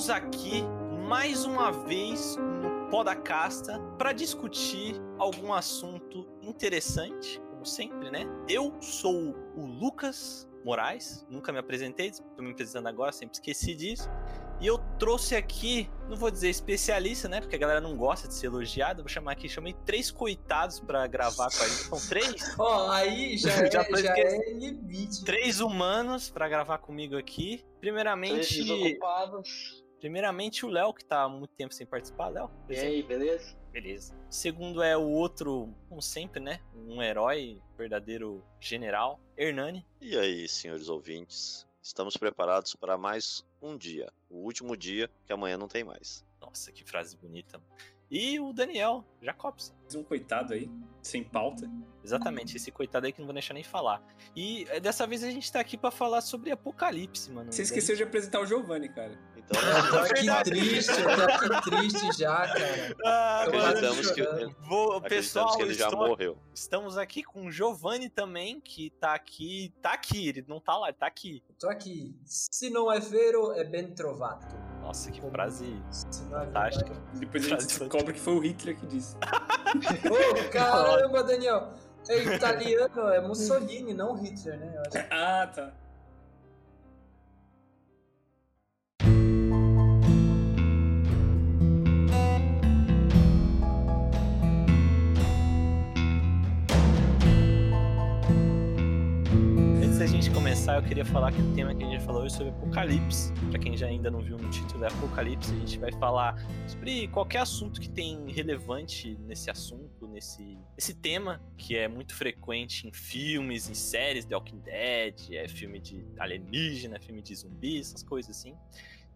Estamos aqui mais uma vez no Podacasta para discutir algum assunto interessante, como sempre, né? Eu sou o Lucas Moraes, nunca me apresentei, estou me apresentando agora, sempre esqueci disso. E eu trouxe aqui, não vou dizer especialista, né? Porque a galera não gosta de ser elogiada. Vou chamar aqui, chamei três coitados para gravar com a gente. São três? Ó, oh, aí já, é, já, já é limite. Três humanos para gravar comigo aqui. Primeiramente. Primeiramente o Léo, que tá há muito tempo sem participar. Léo. E aí, beleza? Beleza. Segundo é o outro, como sempre, né? Um herói, verdadeiro general, Hernani. E aí, senhores ouvintes? Estamos preparados para mais um dia. O último dia, que amanhã não tem mais. Nossa, que frase bonita. E o Daniel Jacobson. Um coitado aí, sem pauta. Exatamente, esse coitado aí que não vou deixar nem falar. E eh, dessa vez a gente tá aqui para falar sobre Apocalipse, mano. Você esqueceu de apresentar o Giovanni, cara. Então, eu tô aqui triste, eu tô aqui triste já, cara. Ah, acreditamos que, Vou, pessoal, que ele já estou, morreu. Estamos aqui com o Giovanni também, que tá aqui. Tá aqui, ele não tá lá, ele tá aqui. tô aqui. Se não é vero, é ben trovato. Nossa, que frase fantástica. Depois a gente descobre que foi o Hitler que disse. Ô, oh, caramba, Daniel. É italiano, é Mussolini, não Hitler, né? Ah, tá. Começar, eu queria falar que o tema que a gente falou hoje é sobre Apocalipse. Para quem já ainda não viu no título, é Apocalipse. A gente vai falar sobre qualquer assunto que tem relevante nesse assunto, nesse, nesse tema, que é muito frequente em filmes, em séries, The Walking Dead, é filme de alienígena, filme de zumbi, essas coisas assim.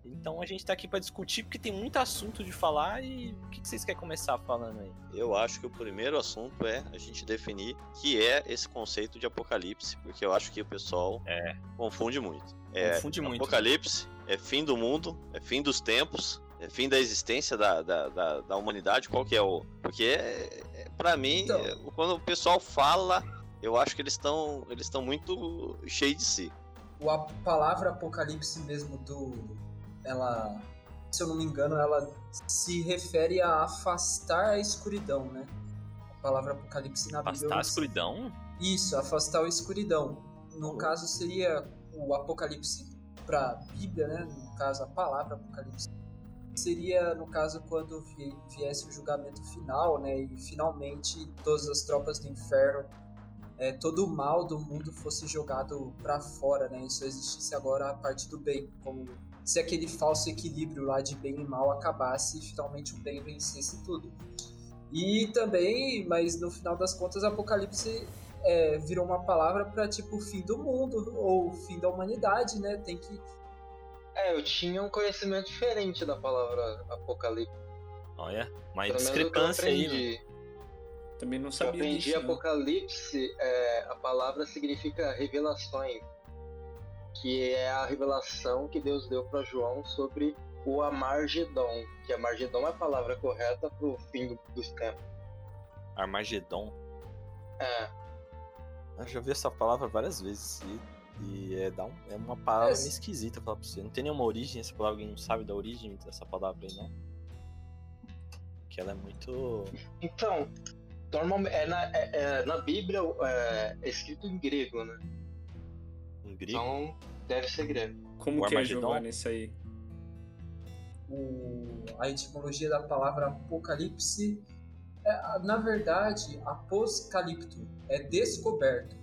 Então a gente tá aqui para discutir porque tem muito assunto de falar e o que, vocês querem começar falando aí? Eu acho que o primeiro assunto é a gente definir que é esse conceito de apocalipse, porque eu acho que o pessoal é. confunde muito. É, confunde muito. Apocalipse é fim do mundo, é fim dos tempos, é fim da existência da, da, da, da humanidade, qual que é o... Porque, é, é para mim, então... é, quando o pessoal fala, eu acho que eles estão eles muito cheios de si. A palavra apocalipse mesmo do ela, se eu não me engano, ela se refere a afastar a escuridão, né? A palavra apocalipse na afastar Bíblia. Afastar a escuridão? Isso, afastar a escuridão. No oh. caso seria o apocalipse para a Bíblia, né? No caso a palavra apocalipse seria no caso quando viesse o julgamento final, né? E finalmente todas as tropas do inferno é, todo o mal do mundo fosse jogado para fora, né? Isso existisse agora a parte do bem, como se aquele falso equilíbrio lá de bem e mal acabasse e finalmente o bem vencesse tudo. E também, mas no final das contas, Apocalipse é, virou uma palavra para tipo fim do mundo ou fim da humanidade, né? Tem que. É, eu tinha um conhecimento diferente da palavra Apocalipse. Olha, uma discrepância aí. Né? Também não sabia. Eu aprendi disso, Apocalipse, é, a palavra significa revelações que é a revelação que Deus deu para João sobre o Amargedon, que Amargedon é a palavra correta para o fim do, dos tempos. Armagedon? É. Eu já vi essa palavra várias vezes e, e é, dá um, é uma palavra é. meio esquisita pra você. Não tem nenhuma origem essa palavra, alguém não sabe da origem dessa palavra aí, não? Que ela é muito. Então, normalmente é na, é, é, na Bíblia é, é escrito em grego, né? Grego? Então, deve ser grego. Como o que é Giovanni isso aí? O, a etimologia da palavra apocalipse é, na verdade, apocalipto é descoberto.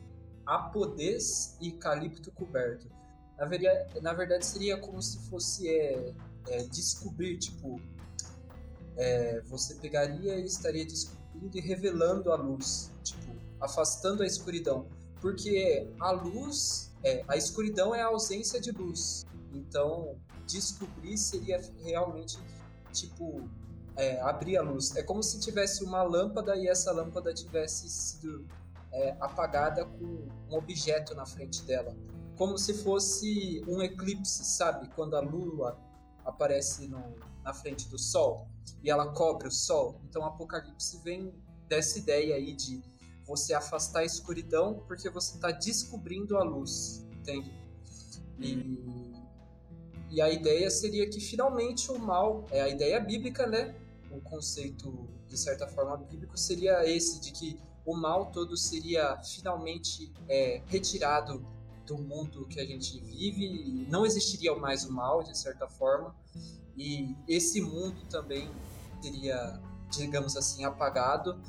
Apodes e calipto coberto. Na verdade, na verdade seria como se fosse é, é, descobrir, tipo, é, você pegaria e estaria descobrindo e revelando a luz, tipo, afastando a escuridão. Porque a luz é, a escuridão é a ausência de luz. Então, descobrir seria realmente tipo é, abrir a luz. É como se tivesse uma lâmpada e essa lâmpada tivesse sido é, apagada com um objeto na frente dela. Como se fosse um eclipse, sabe? Quando a lua aparece no, na frente do sol e ela cobre o sol. Então, o Apocalipse vem dessa ideia aí de você afastar a escuridão porque você está descobrindo a luz, entende? E, E a ideia seria que finalmente o mal, é a ideia bíblica, né? O conceito, de certa forma, bíblico seria esse, de que o mal todo seria finalmente é, retirado do mundo que a gente vive, não existiria mais o mal, de certa forma, e esse mundo também seria, digamos assim, apagado,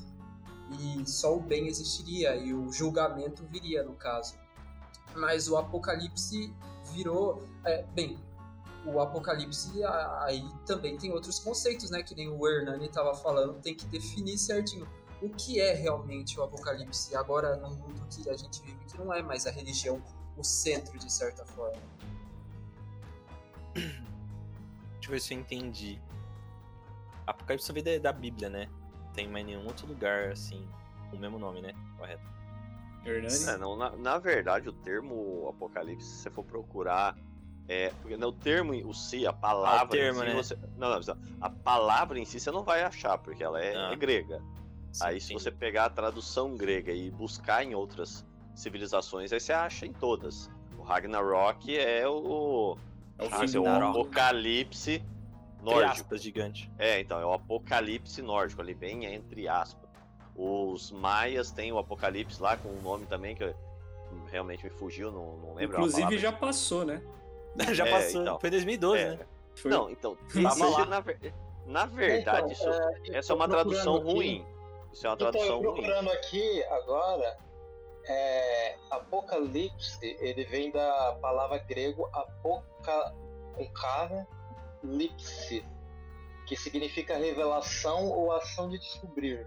e só o bem existiria, e o julgamento viria, no caso. Mas o Apocalipse virou. É, bem, o Apocalipse aí também tem outros conceitos, né? Que nem o Hernani estava falando, tem que definir certinho o que é realmente o Apocalipse agora no mundo que a gente vive, que não é mais a religião o centro de certa forma. Deixa eu ver se eu entendi. Apocalipse vem da Bíblia, né? Não tem mais nenhum outro lugar assim com o mesmo nome, né? Correto. Hernani? É, não, na, na verdade, o termo Apocalipse, se você for procurar é, porque no termo, o si, a palavra. Ah, o termo, em si, né? você, não, não, a palavra em si você não vai achar, porque ela é, ah. é grega. Sim, aí, sim. se você pegar a tradução grega e buscar em outras civilizações, aí você acha em todas. O Ragnarok é o. É o, dizer, o apocalipse nórdico. Aspas, gigante. É, então, é o apocalipse nórdico, ali bem entre aspas. Os maias têm o apocalipse lá com um nome também que realmente me fugiu, não, não lembro. Inclusive já passou, né? Já é, passou. Então, Foi 2012, é. né? Foi. Não, então, tava na, na verdade, então, isso, é, essa é uma tradução aqui. ruim. Isso é uma tradução então, eu procurando ruim. aqui agora, é, Apocalipse, ele vem da palavra grego apoca, com cara, lipse, que significa revelação ou ação de descobrir.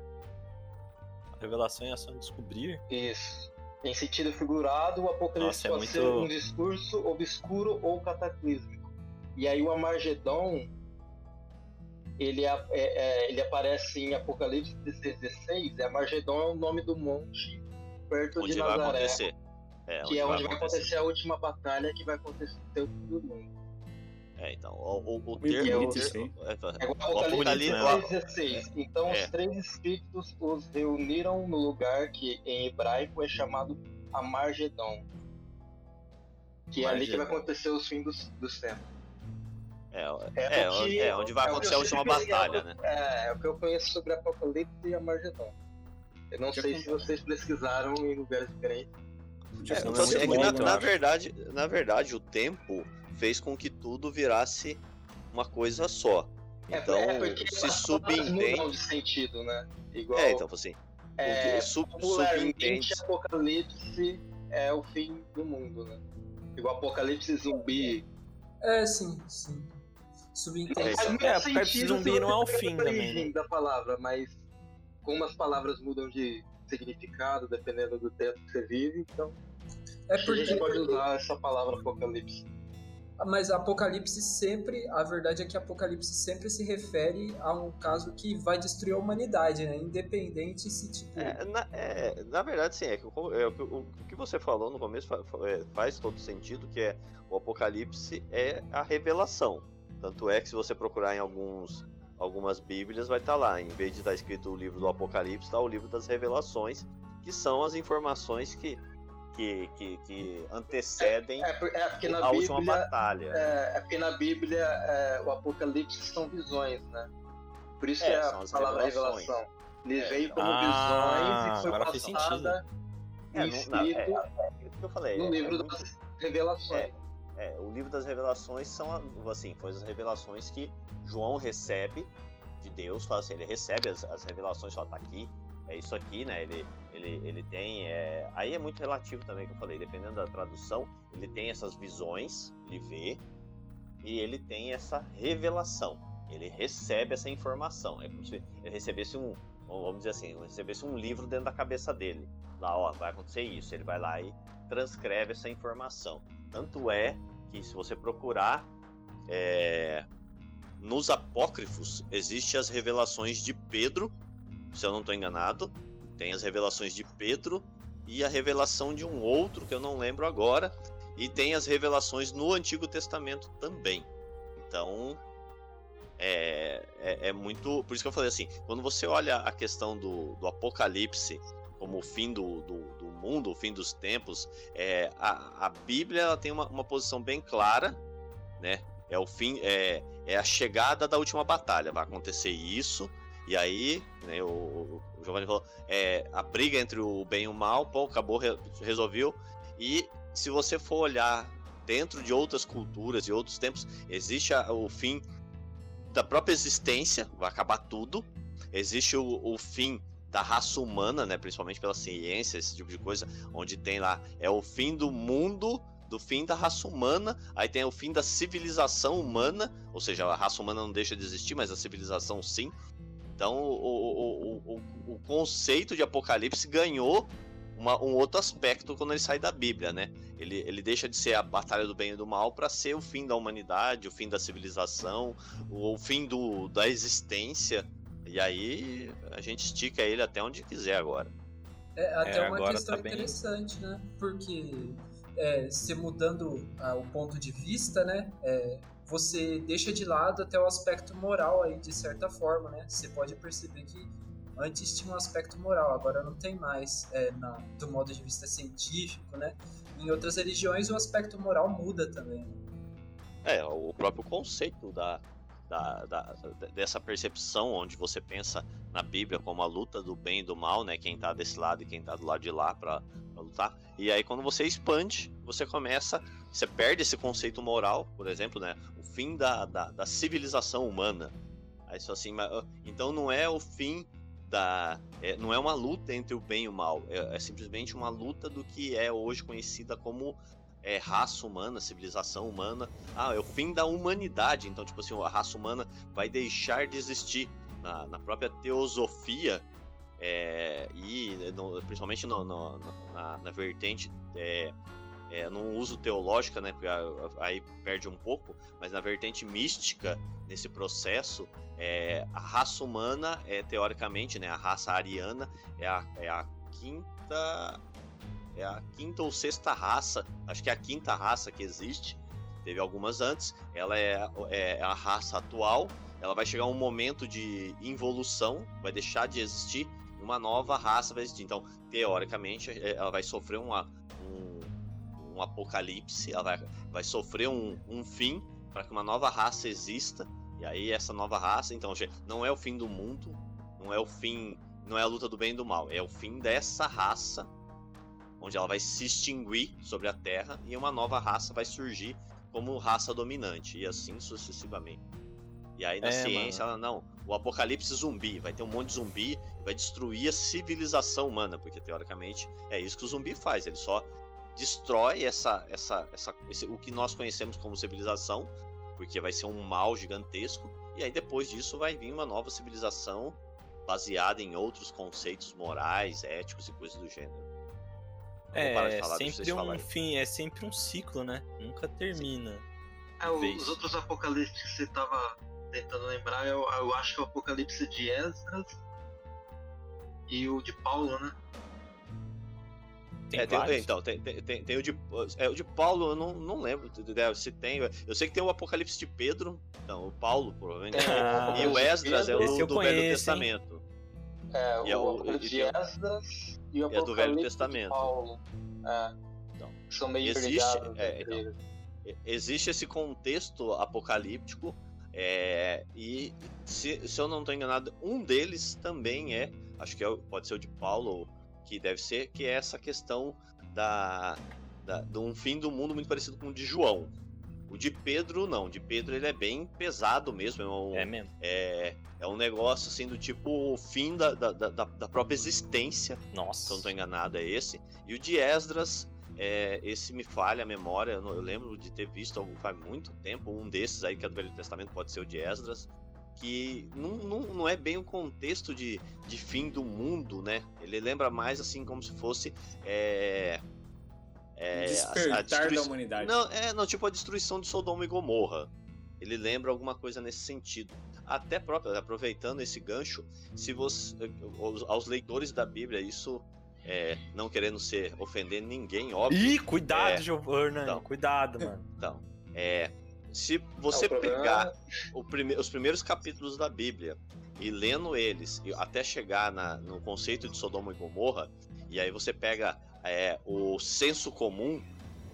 Revelação e ação de descobrir? Isso. Em sentido figurado, o Apocalipse Nossa, é pode muito... ser um discurso obscuro ou cataclísmico. E aí o Amargedon, ele, é, é, ele aparece em Apocalipse 16, 16. E Amargedon é o nome do monte perto onde de Nazaré. Vai acontecer. É, que é onde vai acontecer. acontecer a última batalha que vai acontecer no mundo. É, então, o, o, o termo... É o, é, o Apocalipse 16. Então, é. os três espíritos os reuniram no lugar que, em hebraico, é chamado Amargedon. Que é ali que vai acontecer os fins dos, dos tempos. É, é, é, que, é, onde vai acontecer a última batalha, né? É, é o que eu conheço sobre Apocalipse e Amargedon. Eu não sei se vocês pesquisaram em lugares diferentes. É, então, assim, é que na, na, verdade, na verdade, o tempo fez com que tudo virasse uma coisa só. É, então, é se subentende. de sentido, né? Igual, é, então, assim. É, sub, subentende. Apocalipse é o fim do mundo, né? Igual Apocalipse zumbi. É, sim, sim. Subentende. É, é Apocalipse zumbi não é o fim também. Né? da palavra, mas como as palavras mudam de significado dependendo do tempo que você vive, então. É porque... A gente pode usar essa palavra apocalipse. Mas Apocalipse sempre, a verdade é que Apocalipse sempre se refere a um caso que vai destruir a humanidade, né? Independente se tipo. É, na, é, na verdade, sim, é que, o, é, o, o, que você falou no começo faz, é, faz todo sentido, que é o Apocalipse é a revelação. Tanto é que se você procurar em alguns algumas bíblias vai estar tá lá, em vez de estar tá escrito o livro do Apocalipse, está o livro das revelações, que são as informações que que, que, que antecedem é, é, é a Bíblia, última batalha. É, é, porque na Bíblia é, o Apocalipse são visões, né? Por isso é, é a palavra revelação. Ele é. veio como ah, visões e foi passada é, escrito é, é, eu falei, no livro das revelações. É, o livro das revelações são assim, foi as revelações que João recebe de Deus, fala assim, ele recebe as, as revelações, fala, tá aqui, é isso aqui, né? Ele, ele, ele tem. É... Aí é muito relativo também que eu falei, dependendo da tradução, ele tem essas visões, ele vê, e ele tem essa revelação. Ele recebe essa informação. É como se ele recebesse um, vamos dizer assim, recebesse um livro dentro da cabeça dele. Lá, ó, vai acontecer isso. Ele vai lá e transcreve essa informação. Tanto é que se você procurar é, nos apócrifos, existem as revelações de Pedro, se eu não estou enganado, tem as revelações de Pedro e a revelação de um outro que eu não lembro agora. E tem as revelações no Antigo Testamento também. Então, é, é, é, muito. Por isso que eu falei assim: quando você olha a questão do, do Apocalipse como o fim do, do, do mundo, o fim dos tempos, é, a, a Bíblia ela tem uma, uma posição bem clara, né? é o fim, é, é a chegada da última batalha. Vai acontecer isso, e aí, né, o, o Giovanni falou, é, a briga entre o bem e o mal, pô, acabou, resolveu. E se você for olhar dentro de outras culturas e outros tempos, existe a, o fim da própria existência, vai acabar tudo. Existe o, o fim da raça humana, né, principalmente pela ciência, esse tipo de coisa, onde tem lá é o fim do mundo, do fim da raça humana, aí tem o fim da civilização humana, ou seja, a raça humana não deixa de existir, mas a civilização sim. Então, o, o, o, o conceito de apocalipse ganhou uma, um outro aspecto quando ele sai da Bíblia, né? Ele, ele deixa de ser a batalha do bem e do mal para ser o fim da humanidade, o fim da civilização, o, o fim do, da existência. E aí a gente estica ele até onde quiser agora. É até é, uma questão tá interessante, bem... né? Porque é, se mudando ah, o ponto de vista, né? É, você deixa de lado até o aspecto moral aí, de certa forma, né? Você pode perceber que antes tinha um aspecto moral, agora não tem mais, é, na, do modo de vista científico, né? Em outras religiões o aspecto moral muda também. É, o próprio conceito da, da, da, dessa percepção onde você pensa na Bíblia como a luta do bem e do mal, né? Quem tá desse lado e quem tá do lado de lá para lutar. E aí quando você expande, você começa, você perde esse conceito moral, por exemplo, né? O fim da, da, da civilização humana. Aí só assim, então não é o fim da. É, não é uma luta entre o bem e o mal, é, é, simplesmente uma luta do que é hoje conhecida como é, raça humana, civilização humana. Ah, é o fim da humanidade. Então, tipo assim, a raça humana vai deixar de existir. Na, na própria teosofia, é, e no, principalmente no, no, na, na, vertente é, é, uso teológica, né? Porque aí perde um pouco, mas na vertente mística, nesse processo, é, a raça humana é teoricamente, né? A raça ariana é a, é a quinta. É a quinta ou sexta raça, acho que é a quinta raça que existe. Teve algumas antes. Ela é, é a raça atual. Ela vai chegar um momento de involução, vai deixar de existir. Uma nova raça vai existir. Então, teoricamente, é, ela vai sofrer uma, um apocalipse, ela vai, vai sofrer um, um fim para que uma nova raça exista. E aí essa nova raça, então, não é o fim do mundo, não é o fim, não é a luta do bem e do mal, é o fim dessa raça, onde ela vai se extinguir sobre a Terra e uma nova raça vai surgir como raça dominante e assim sucessivamente. E aí na é, ciência, mano. ela não, o apocalipse zumbi, vai ter um monte de zumbi, vai destruir a civilização humana, porque teoricamente é isso que o zumbi faz, ele só destrói essa, essa, essa, esse, o que nós conhecemos como civilização, porque vai ser um mal gigantesco, e aí depois disso vai vir uma nova civilização baseada em outros conceitos morais, éticos e coisas do gênero. É, sempre um fim, é sempre um ciclo, né? Nunca termina. É, os outros apocalipses que você tava tentando lembrar, eu, eu acho que é o apocalipse de Esdras e o de Paulo, né? Tem é, tem, então, tem, tem, tem, o de. É, o de Paulo, eu não, não lembro se tem. Eu sei que tem o Apocalipse de Pedro. Não, o Paulo, provavelmente. Ah, e o Esdras é o do conheço, Velho Testamento. É, o, e é o Apocalipse de Esdras e o Apocalipse é do Velho Testamento. Paulo. É. Então, são meio existe, é, então, existe esse contexto apocalíptico. É, e se, se eu não estou enganado, um deles também é, acho que é, pode ser o de Paulo que deve ser, que é essa questão da, da, de um fim do mundo muito parecido com o de João. O de Pedro, não. O de Pedro, ele é bem pesado mesmo. É, um, é mesmo. É, é um negócio, assim, do tipo, o fim da, da, da, da própria existência. Nossa. Se eu não tô enganado, é esse. E o de Esdras, é, esse me falha a memória. Eu, eu lembro de ter visto faz muito tempo. Um desses aí, que é do Velho Testamento, pode ser o de Esdras que não, não, não é bem o um contexto de, de fim do mundo, né? Ele lembra mais assim como se fosse é, é, Despertar a, a destruição... da humanidade. Não, é, não, tipo a destruição de Sodoma e Gomorra. Ele lembra alguma coisa nesse sentido. Até próprio, aproveitando esse gancho, se você, aos leitores da Bíblia, isso é, não querendo ser ofender ninguém, óbvio. Ih, cuidado, é, Giovanna. Então, cuidado, mano. Então, é, se você não, pegar prime os primeiros capítulos da Bíblia e lendo eles até chegar na, no conceito de Sodoma e Gomorra, e aí você pega é, o senso comum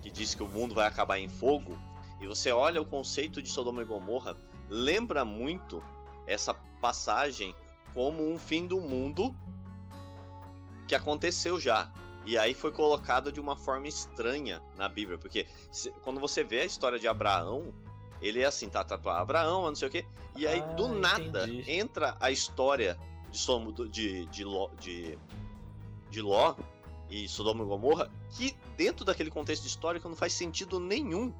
que diz que o mundo vai acabar em fogo, e você olha o conceito de Sodoma e Gomorra, lembra muito essa passagem como um fim do mundo que aconteceu já. E aí foi colocado de uma forma estranha na Bíblia, porque se, quando você vê a história de Abraão, ele é assim, tá, tá, tá Abraão, não sei o quê, e aí ah, do nada entendi. entra a história de Somo de, de, Ló, de, de Ló e Sodoma e Gomorra, que dentro daquele contexto histórico não faz sentido nenhum.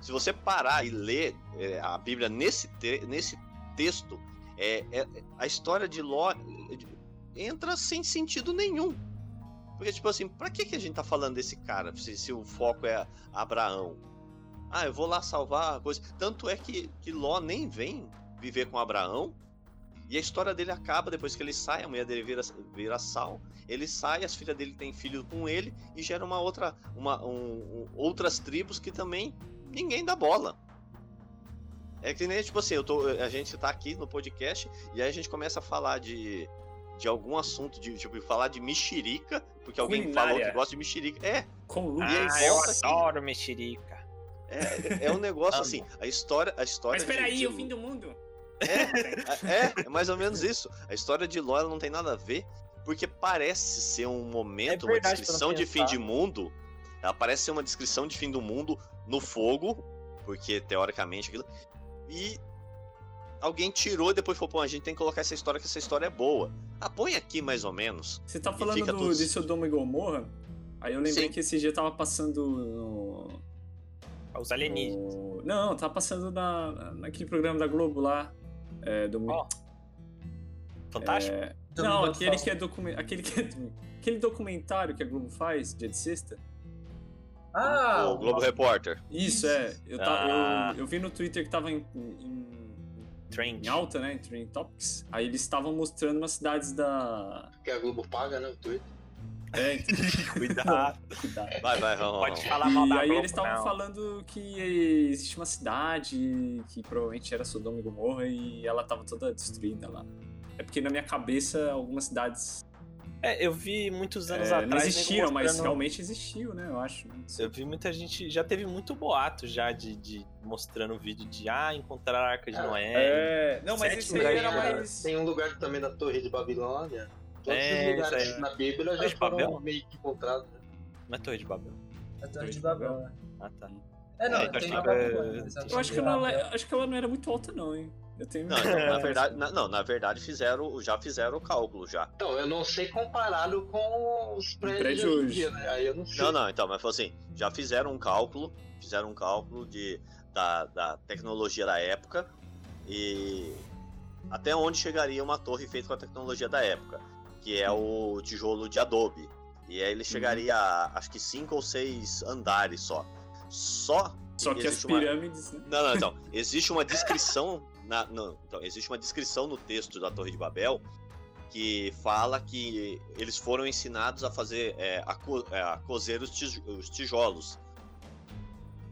Se você parar e ler é, a Bíblia nesse, te, nesse texto, é, é, a história de Ló entra sem sentido nenhum. Porque, tipo assim, pra que, que a gente tá falando desse cara se, se o foco é Abraão? Ah, eu vou lá salvar a coisa. Tanto é que, que Ló nem vem viver com Abraão. E a história dele acaba depois que ele sai, a mulher dele vira, vira sal. Ele sai, as filhas dele têm filho com ele e gera uma outra, uma, um, um, outras tribos que também ninguém dá bola. É que nem, tipo assim, eu tô, a gente tá aqui no podcast e aí a gente começa a falar de, de algum assunto, de tipo, falar de mexerica, porque alguém Culinária. falou que gosta de mexerica. É. Com Ah, eu adoro mexerica. É, é um negócio assim, a história, a história. Mas espera aí, de... o fim do mundo. É, é, é, mais ou menos isso. A história de Ló não tem nada a ver, porque parece ser um momento, é uma descrição de fim de mundo. Ela parece ser uma descrição de fim do mundo no fogo, porque teoricamente aquilo. E alguém tirou e depois falou, pô, a gente tem que colocar essa história, que essa história é boa. Ah, põe aqui mais ou menos. Você tá falando do, tudo... de Sodoma e Gomorra? Aí eu lembrei Sim. que esse dia tava passando no... Os alienígenas. No... Não, tava passando na, naquele programa da Globo lá. É, do... Oh. Fantástico? É... Não, aquele que, é document... aquele que é aquele documentário que a Globo faz, dia de sexta. Ah! O Globo Repórter. Isso, é. Eu, ah. eu, eu, vi no Twitter que tava em, em Trend. Em alta, né? Em Trend Topics. Aí eles estavam mostrando umas cidades da. Que a Globo paga, né? O Twitter. É, então... cuidado. cuidado. Vai, vai, vamos. Pode falar mal da E aí Globo, eles estavam falando que existe uma cidade que provavelmente era Sodoma e Gomorra e ela tava toda destruída lá. É porque na minha cabeça algumas cidades é, eu vi muitos anos é, atrás. Não existiram, mostrando... mas realmente existiu, né? Eu acho. Eu vi muita gente. Já teve muito boato já de, de mostrando vídeo de ah, encontrar a Arca de é, Noé. É, não, mas esse aí era mais. Tem um lugar também na Torre de Babilônia. Todos é, os lugares na Bíblia já foram Babel? meio que encontrados. Né? Não é Torre de Babel. É Torre de Babel, né? Ah, tá. É, não, é, tem na Babilônia. Eu acho que, ela, acho que ela não era muito alta, não, hein? Eu tenho não, então, na verdade, na, não, na verdade fizeram, já fizeram o cálculo já. Então, eu não sei comparado com os prédios né? Aí eu não sei. Não, não, então, mas assim, já fizeram um cálculo, fizeram um cálculo de, da, da tecnologia da época e até onde chegaria uma torre feita com a tecnologia da época, que é o tijolo de Adobe. E aí ele chegaria uhum. a acho que cinco ou seis andares só. Só só que as pirâmides. Uma... Né? Não, não, então. Existe uma descrição na, então, existe uma descrição no texto da Torre de Babel que fala que eles foram ensinados a fazer é, a, co, é, a cozer os, os, tijolos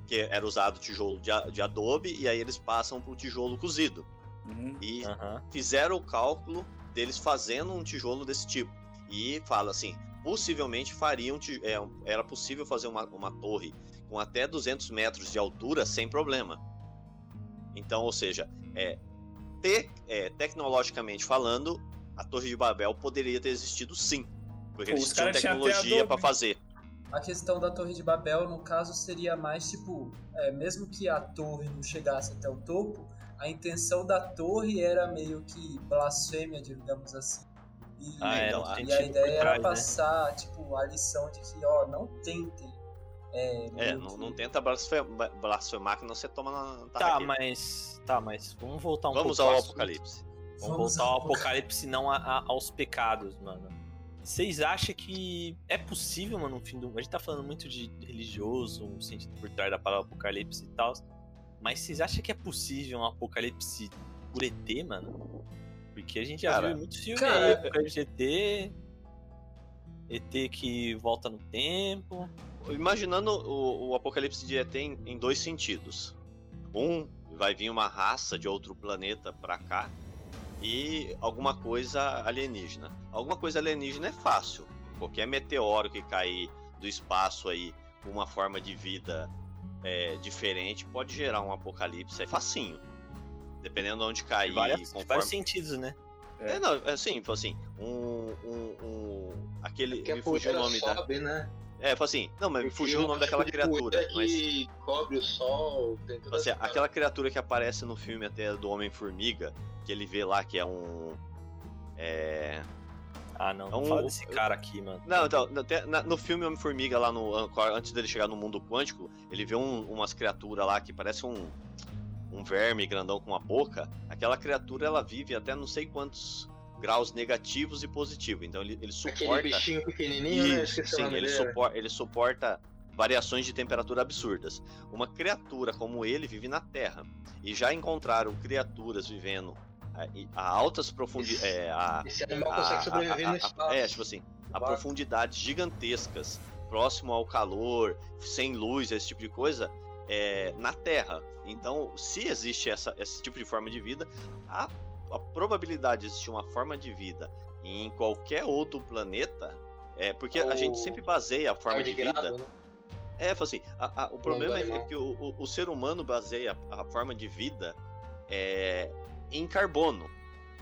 que era usado tijolo de, de adobe e aí eles passam para o tijolo cozido uhum. e uhum. fizeram o cálculo deles fazendo um tijolo desse tipo e fala assim possivelmente fariam é, era possível fazer uma, uma torre com até 200 metros de altura sem problema então, ou seja, é, te, é, tecnologicamente falando, a Torre de Babel poderia ter existido sim. Porque Pô, eles tinham tecnologia para fazer. A questão da Torre de Babel, no caso, seria mais tipo: é, mesmo que a torre não chegasse até o topo, a intenção da torre era meio que blasfêmia, digamos assim. E, ah, é, então, e a ideia era trás, né? passar né? tipo, a lição de que, ó, não tentem é, é não, não, tenta blasfemar, que não você toma na Tá, mas. Tá, mas vamos voltar um vamos pouco. Vamos ao Apocalipse. Vamos, vamos voltar ao Apocalipse, não a, a, aos pecados, mano. Vocês acham que é possível, mano, no fim do. A gente tá falando muito de religioso, um sentido por trás da palavra Apocalipse e tal. Mas vocês acham que é possível um Apocalipse por ET, mano? Porque a gente já cara, viu muitos filmes cara, aí, de ET. ET que volta no tempo imaginando o, o apocalipse de ET em, em, dois sentidos. Um, vai vir uma raça de outro planeta para cá e alguma coisa alienígena. Alguma coisa alienígena é fácil. Qualquer meteoro que cair do espaço aí com uma forma de vida é, diferente pode gerar um apocalipse é facinho. Dependendo de onde cair. Várias, conforme... vários sentidos, né? É, é não, é assim, assim, um. um, um aquele. me fugiu o nome sobe, da. Né? É, foi assim, não, mas me fugiu o nome daquela criatura. Que mas... cobre o sol. Assim, aquela criatura que aparece no filme até do Homem-Formiga, que ele vê lá que é um. É. Ah, não, não é um... fala desse cara aqui, mano. Não, então, no filme Homem-Formiga, lá no. Antes dele chegar no mundo quântico, ele vê um, umas criaturas lá que parece um. Um verme grandão com uma boca. Aquela criatura ela vive até não sei quantos graus negativos e positivos. Então ele, ele suporta. Aquele bichinho pequenininho, Isso, né? sim, ele, supor, ele suporta variações de temperatura absurdas. Uma criatura como ele vive na Terra. E já encontraram criaturas vivendo a, a altas profundidades. É, esse animal consegue sobreviver no espaço. É, tipo assim, a profundidades gigantescas, próximo ao calor, sem luz, esse tipo de coisa, é, na Terra. Então, se existe essa, esse tipo de forma de vida, a, a probabilidade de existir uma forma de vida em qualquer outro planeta é porque Ou... a gente sempre baseia a forma de vida. Né? É, assim, a, a, o problema é que o, o, o, ser humano baseia a, a forma de vida é, em carbono.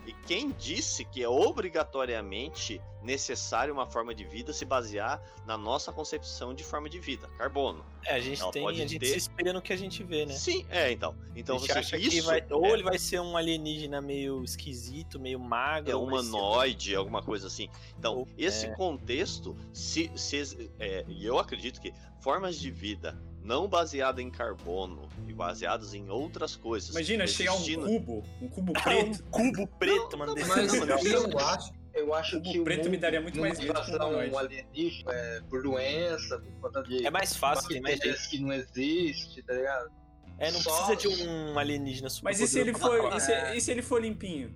E quem disse que é obrigatoriamente necessário uma forma de vida se basear na nossa concepção de forma de vida, carbono. É, a gente Ela tem, a gente ter... se espelha no que a gente vê, né? Sim, é, então. Então você acha isso, que vai, ou é... ele vai ser um alienígena meio esquisito, meio magro, é humanoide, alguma coisa assim. Então, ou, esse é... contexto, se, se é, e eu acredito que formas de vida não baseada em carbono e baseadas em outras coisas. Imagina chegar um cubo, um cubo preto. um cubo preto, mano. Mas eu acho, eu acho que o preto me daria muito mais medo um alienígena é, por doença, por conta de é mais fácil, tem mais jeito. que não existe, tá ligado? É, não Só... precisa de um alienígena super Mas e se ele for, e se, e se ele for limpinho?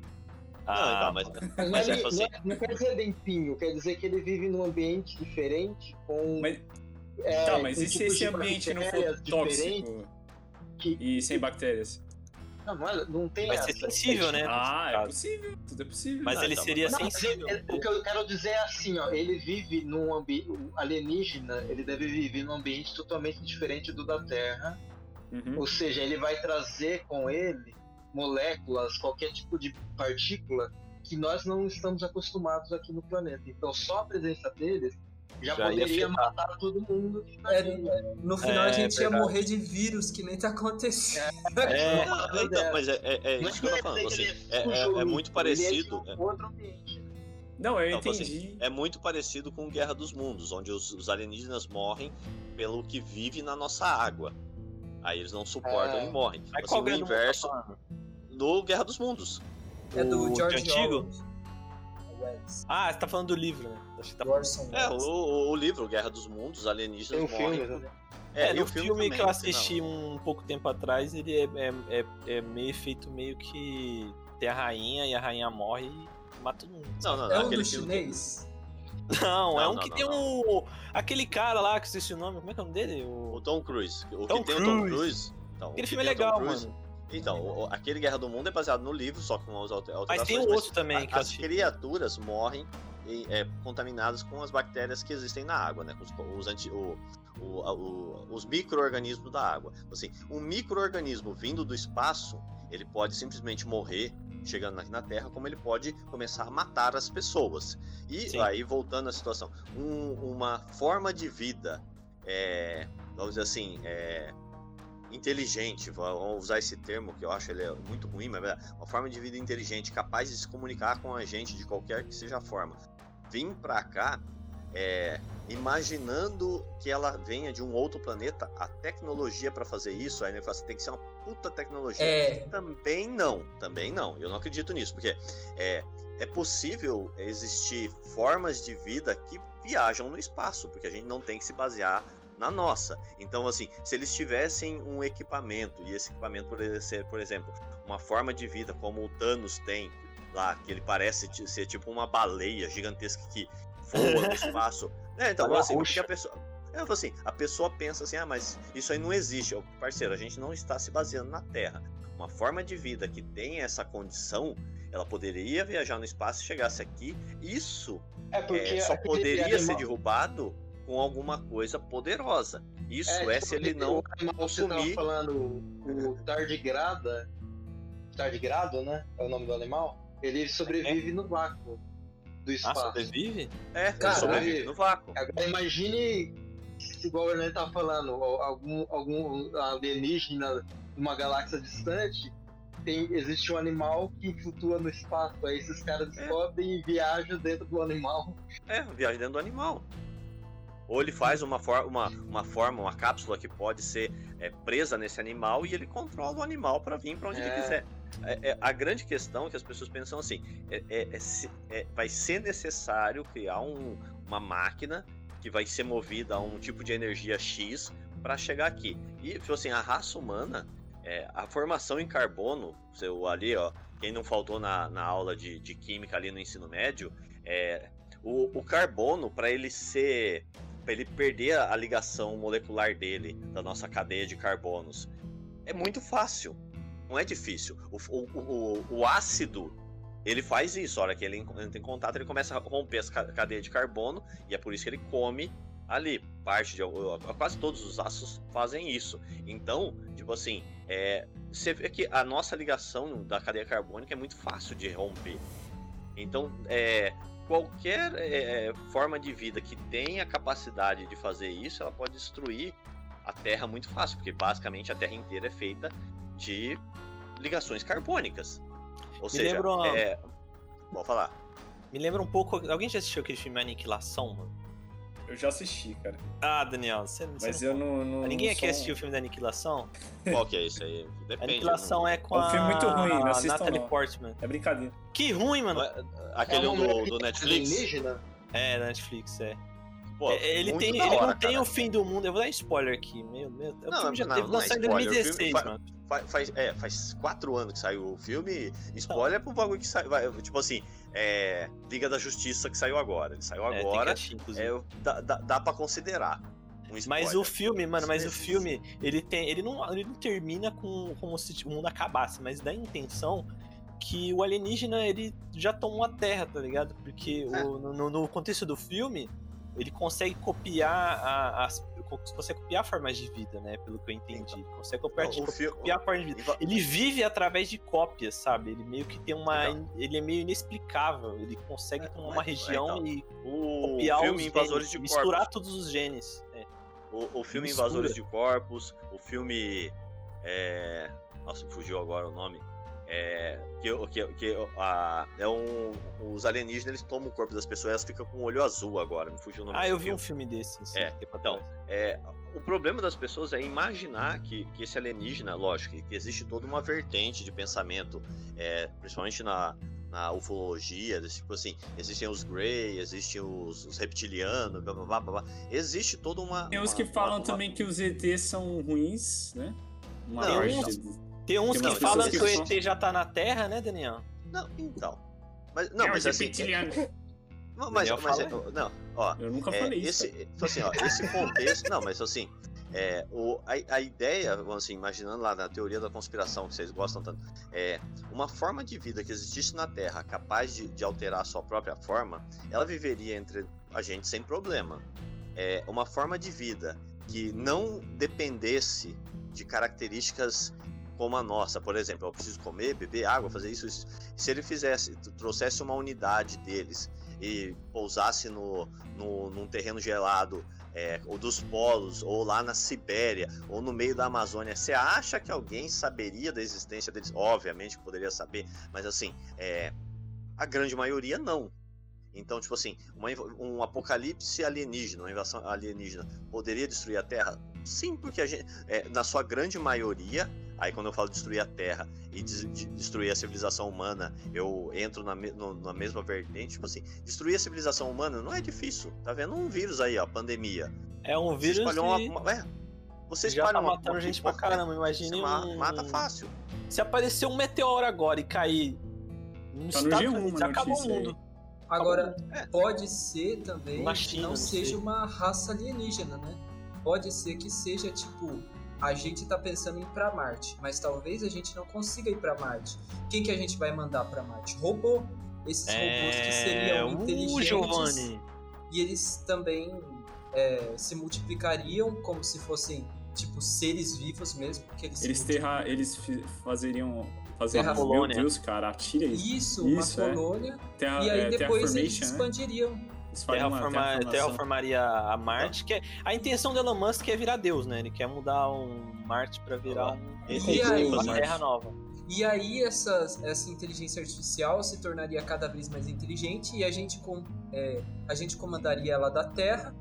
Ah, não, mas, mas, mas ele, assim... não, não, quer dizer limpinho, quer dizer que ele vive num ambiente diferente com mas, é, tá, mas e se esse ambiente não for tóxico que... e sem bactérias? Não, não, é, não tem Vai ser sensível, né? Ah, é possível, tudo é possível. Mas ele seria não, sensível. Ele, o que eu quero dizer é assim, ó, ele vive num ambiente alienígena, ele deve viver num ambiente totalmente diferente do da Terra. Uhum. Ou seja, ele vai trazer com ele moléculas, qualquer tipo de partícula que nós não estamos acostumados aqui no planeta. Então, só a presença deles já, já poderia matar todo mundo. Tá é, no final é, a gente ia morrer de vírus, que nem tá acontecendo. É, é então, mas é, é, é isso que eu tô falando. Assim, é, muito parecido. Outro ambiente. Não, eu então, assim, entendi. Assim, é muito parecido com Guerra dos Mundos, onde os, os, alienígenas morrem pelo que vive na nossa água. Aí eles não suportam é. e morrem. Mas assim, o inverso do Guerra dos Mundos. É do George Antigo? Ah, você tá falando do livro, né? Acho que tá... É, o, o, livro, Guerra dos Mundos, alienígenas Tem um morrem. Filme, né? É, é no filme, filme que eu assisti não. um pouco tempo atrás, ele é, é, é, é, meio feito meio que tem a rainha e a rainha morre e mata todo mundo. Não, não, não. É um do chinês? Não, não, é um não, que tem um. Aquele cara lá que esqueci o nome, como é que é o nome dele? O, o Tom Cruise. O Tom que tem Cruise. o Tom Cruise. Então, aquele filme é legal, Cruise, mano. Então, o, aquele Guerra do Mundo é baseado no livro, só com as alterações. Mas tem um outro também. A, que as criaturas morrem é, contaminadas com as bactérias que existem na água, né? Os, os, anti, o, o, o, os micro-organismos da água. Assim, um micro-organismo vindo do espaço, ele pode simplesmente morrer chegando aqui na Terra, como ele pode começar a matar as pessoas. E Sim. aí, voltando à situação, um, uma forma de vida, é, vamos dizer assim, é, inteligente, vamos usar esse termo que eu acho ele é muito ruim, mas é uma forma de vida inteligente, capaz de se comunicar com a gente de qualquer que seja a forma. Vim para cá é, imaginando que ela venha de um outro planeta, a tecnologia para fazer isso, aí você tem que ser uma puta tecnologia. É. Também não, também não. Eu não acredito nisso, porque é, é possível existir formas de vida que viajam no espaço, porque a gente não tem que se basear na nossa. Então, assim, se eles tivessem um equipamento, e esse equipamento poderia ser, por exemplo, uma forma de vida como o Thanos tem lá, que ele parece ser tipo uma baleia gigantesca que voa no espaço. É, então, assim, porque a pessoa. Eu falo assim, a pessoa pensa assim, ah, mas isso aí não existe. Eu, parceiro, a gente não está se baseando na Terra. Uma forma de vida que tem essa condição, ela poderia viajar no espaço e chegasse aqui. Isso é, é só poderia ser derrubado com alguma coisa poderosa. Isso é, é se ele não o animal consumir... Você falando o tardigrada, tardigrado, né? É o nome do animal. Ele sobrevive é. no vácuo do ah, espaço. Ah, sobrevive? É, Cara, sobrevive no vácuo. Agora imagine, igual o tá falando, algum, algum alienígena numa galáxia distante, tem, existe um animal que flutua no espaço. Aí esses caras é. descobrem e viajam dentro do animal. É, viaja dentro do animal. Ou ele faz uma, for uma, uma forma, uma cápsula que pode ser é, presa nesse animal e ele controla o animal para vir para onde é. ele quiser. É, é, a grande questão é que as pessoas pensam assim: é, é, é vai ser necessário criar um, uma máquina que vai ser movida a um tipo de energia X para chegar aqui. E, tipo assim, a raça humana, a formação em carbono, seu, ali, ó, quem não faltou na, na aula de, de química ali no ensino médio, é, o, o carbono, para ele ser. Para ele perder a ligação molecular dele, da nossa cadeia de carbonos, é muito fácil não é difícil. O, o, o, o ácido, ele faz isso. A hora que ele entra em contato, ele começa a romper as cadeias de carbono, e é por isso que ele come ali. Parte de. Quase todos os ácidos fazem isso. Então, tipo assim, é, você vê que a nossa ligação da cadeia carbônica é muito fácil de romper. Então, é, qualquer é, forma de vida que tenha capacidade de fazer isso, ela pode destruir a Terra muito fácil, porque basicamente a Terra inteira é feita de ligações carbônicas. Ou Me seja, lembra é... Vou falar. Me lembra um pouco. Alguém já assistiu aquele filme Aniquilação, mano? Eu já assisti, cara. Ah, Daniel, você, você Mas não... eu não. não Ninguém aqui assistiu o filme da Aniquilação? Qual que é isso aí? Depende. Aniquilação é com a. É um filme muito ruim, não assistam Natalie não. Portman. É brincadeira. Que ruim, mano. Aquele é do, do Netflix? É, Netflix, é. Pô, é, ele tem, ele hora, não tem o fim do mundo. Eu vou dar spoiler aqui. Meu, meu. O não, filme já não, teve lançado em 2016, mano. Faz, faz, é, faz quatro anos que saiu o filme. Spoiler é pro bagulho que saiu. Tipo assim, é. Liga da Justiça que saiu agora. Ele saiu é, agora. Achar, é, dá, dá, dá pra considerar. Um mas o filme, mano, mas o filme, ele tem. Ele não, ele não termina com como se o mundo acabasse, mas dá a intenção que o alienígena ele já tomou a Terra, tá ligado? Porque é. o, no, no contexto do filme, ele consegue copiar a, as consegue copiar formas de vida, né? Pelo que eu entendi. Ele consegue copiar, não, tipo, copiar formas de vida. Ele vive através de cópias, sabe? Ele meio que tem uma. Ele é meio inexplicável. Ele consegue tomar uma região então, e o copiar filme Invasores genes, de Corpos. Misturar todos os genes. É. O, o filme Mistura. Invasores de Corpos, o filme. É... Nossa, fugiu agora o nome. É, que, que, que a, é um, os alienígenas eles tomam o corpo das pessoas elas ficam com o olho azul agora. Me fugiu o nome Ah, eu vi filme. um filme desse. Sim, é, então, é, o problema das pessoas é imaginar que, que esse alienígena, lógico, que existe toda uma vertente de pensamento, é, principalmente na, na ufologia, tipo assim, existem os Grey, existem os, os reptilianos, blá, blá, blá, blá, existe toda uma. Tem uns que falam uma... também que os ETs são ruins, né? Uma não, parte tem uns que falam que, que o ET já tá na Terra, né, Daniel? Não, então. Mas, não, é mas assim. Não, mas, mas, é, não, ó. Eu nunca falei é, isso. Esse, então, assim, ó, esse contexto. não, mas assim. É, o, a, a ideia, vamos assim, imaginando lá na teoria da conspiração que vocês gostam tanto, é uma forma de vida que existisse na Terra capaz de, de alterar a sua própria forma, ela viveria entre a gente sem problema. É uma forma de vida que não dependesse de características como a nossa. Por exemplo, eu preciso comer, beber água, fazer isso, isso. Se ele fizesse, trouxesse uma unidade deles e pousasse no, no, num terreno gelado, é, ou dos polos, ou lá na Sibéria, ou no meio da Amazônia, você acha que alguém saberia da existência deles? Obviamente que poderia saber, mas assim, é, a grande maioria não. Então, tipo assim, uma, um apocalipse alienígena, uma invasão alienígena, poderia destruir a Terra? Sim, porque gente, é, na sua grande maioria, Aí quando eu falo destruir a Terra e de, de destruir a civilização humana, eu entro na, no, na mesma vertente. Tipo assim, destruir a civilização humana não é difícil. Tá vendo um vírus aí, ó, pandemia. É um vírus você uma, uma, é, você já tá uma, matando gente pra caramba, imagine um... Mata fácil. Se aparecer um meteoro agora e cair no tá Estados Unidos, acabou o mundo. Agora, é. pode ser também que não, não seja uma raça alienígena, né? Pode ser que seja, tipo, a gente está pensando em ir para Marte, mas talvez a gente não consiga ir para Marte. Quem que a gente vai mandar para Marte? Robô. Esses é... robôs que seriam uh, inteligentes. Giovanni. E eles também é, se multiplicariam como se fossem tipo seres vivos mesmo, porque eles eles, terra, eles fazeriam fazer uma colônia. Meu Deus, cara, atira isso. Isso, uma é. colônia. Terra, e aí é, depois eles né? expandiriam. Né? Terraforma, terraformaria a Marte, que é, a intenção do Elon Musk é virar Deus, né? Ele quer mudar um Marte para virar um e aí, uma Terra nova. E aí essa, essa inteligência artificial se tornaria cada vez mais inteligente e a gente, com, é, a gente comandaria ela da Terra.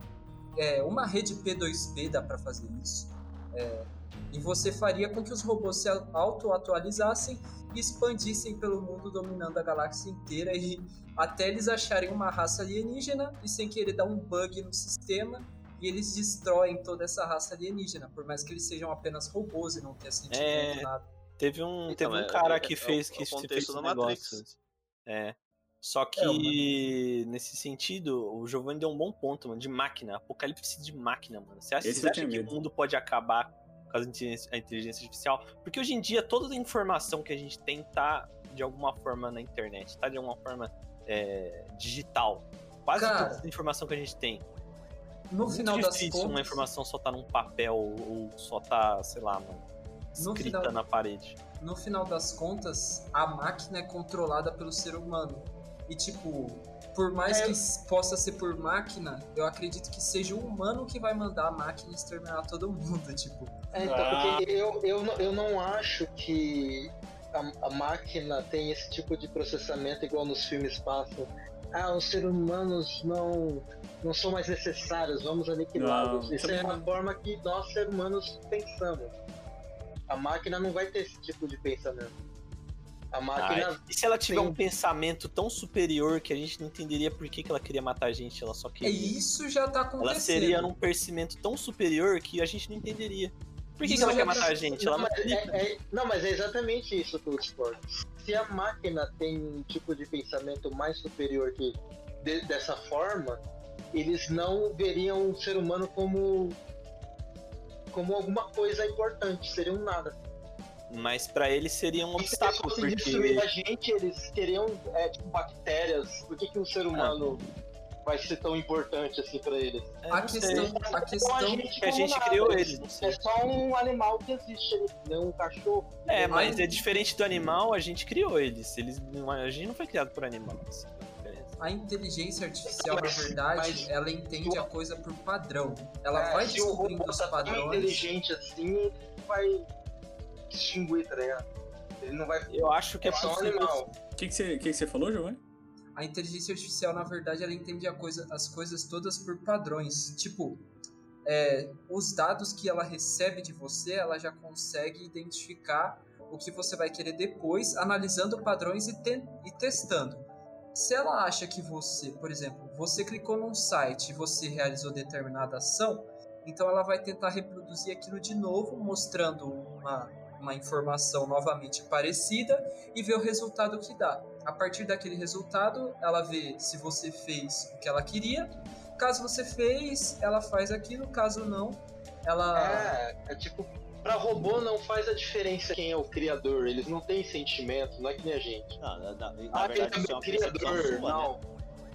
É, uma rede P2P dá para fazer isso. É, e você faria com que os robôs se auto-atualizassem e expandissem pelo mundo, dominando a galáxia inteira e até eles acharem uma raça alienígena e sem querer dar um bug no sistema e eles destroem toda essa raça alienígena, por mais que eles sejam apenas robôs e não tenham sentido é... nada. Teve um, então, teve um é, cara é, que é, fez que fez esse negócio. É. Só que, é, nesse sentido, o Giovanni deu um bom ponto, mano, de máquina. Apocalipse de máquina, mano. Você acha, você acha que o mundo pode acabar com a inteligência artificial? Porque hoje em dia, toda a informação que a gente tem tá, de alguma forma, na internet. Tá, de alguma forma, é, digital. Quase Cara, toda a informação que a gente tem. No Muito final das contas... uma informação só tá num papel ou só tá, sei lá, mano, escrita final... na parede. No final das contas, a máquina é controlada pelo ser humano. E, tipo, por mais é. que possa ser por máquina, eu acredito que seja o humano que vai mandar a máquina exterminar todo mundo, tipo. É, então, ah. porque eu, eu, eu não acho que a, a, máquina tem esse tipo de processamento igual nos filmes passam. Ah, os seres humanos não, não são mais necessários, vamos aniquilá-los. Isso é a forma que nós, seres humanos, pensamos. A máquina não vai ter esse tipo de pensamento. A máquina. e se ela tiver tem... um pensamento tão superior que a gente não entenderia por que, que ela queria matar a gente, ela só queria. É, isso já tá acontecendo. Ela seria num percimento tão superior que a gente não entenderia. Por que, que ela quer matar a gente? Ela não, mas é, é, não, mas é exatamente isso que eu discordo. Se a máquina tem um tipo de pensamento mais superior que de, dessa forma, eles não veriam o ser humano como como alguma coisa importante, seria um nada. Mas para eles seria um obstáculo. Se porque... a gente, eles teriam é, tipo, bactérias. Por que, que um ser humano ah. Vai ser tão importante assim para eles? É, a questão, a questão a gente, que a gente criou eles. É só um animal que existe ali, né? um cachorro. É, mas é diferente do animal, a gente criou eles. eles a gente não foi criado por animais. A inteligência artificial, na verdade, mas, ela entende a coisa por padrão. Ela é, vai descobrindo os padrões. Tão inteligente assim, vai distinguir, tá ligado? Ele não vai. Eu acho que é, é só um animal. O que, que, você, que, que você falou, Giovanni? A inteligência artificial, na verdade, ela entende coisa, as coisas todas por padrões. Tipo, é, os dados que ela recebe de você, ela já consegue identificar o que você vai querer depois, analisando padrões e, te e testando. Se ela acha que você, por exemplo, você clicou num site e você realizou determinada ação, então ela vai tentar reproduzir aquilo de novo, mostrando uma uma informação novamente parecida e ver o resultado que dá. A partir daquele resultado, ela vê se você fez o que ela queria. Caso você fez, ela faz aquilo. Caso não, ela. É, é tipo, para robô não faz a diferença quem é o criador. Eles não têm sentimento, não é que nem a gente. Não, na, na, na ah, verdade, é o criador, sua, não.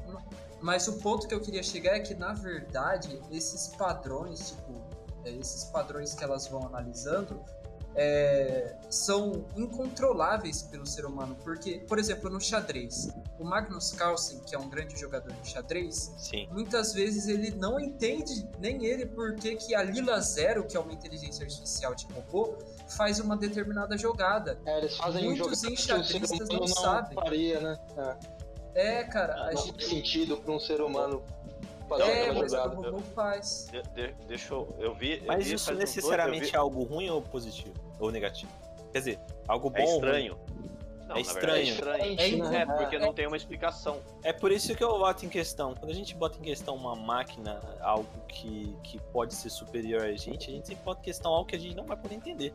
Né? Mas o ponto que eu queria chegar é que, na verdade, esses padrões, tipo, é, esses padrões que elas vão analisando, é, são incontroláveis pelo ser humano. Porque, por exemplo, no xadrez, o Magnus Carlsen, que é um grande jogador de xadrez, Sim. muitas vezes ele não entende, nem ele, por que, a Lila Zero, que é uma inteligência artificial de robô, faz uma determinada jogada. É, eles fazem Muitos enxadristas não, não sabem. Faria, né? É, é cara. Não gente... faz sentido para um ser humano fazer é, mas o robô faz. De, de, deixa eu. Eu vi. Mas eu vi isso necessariamente vi... é algo ruim ou positivo? Ou negativo? Quer dizer, algo bom. É estranho. Não, é estranho. é estranho. É, é, porque não tem uma explicação. É por isso que eu boto em questão. Quando a gente bota em questão uma máquina, algo que, que pode ser superior a gente, a gente sempre bota em questão algo que a gente não vai poder entender.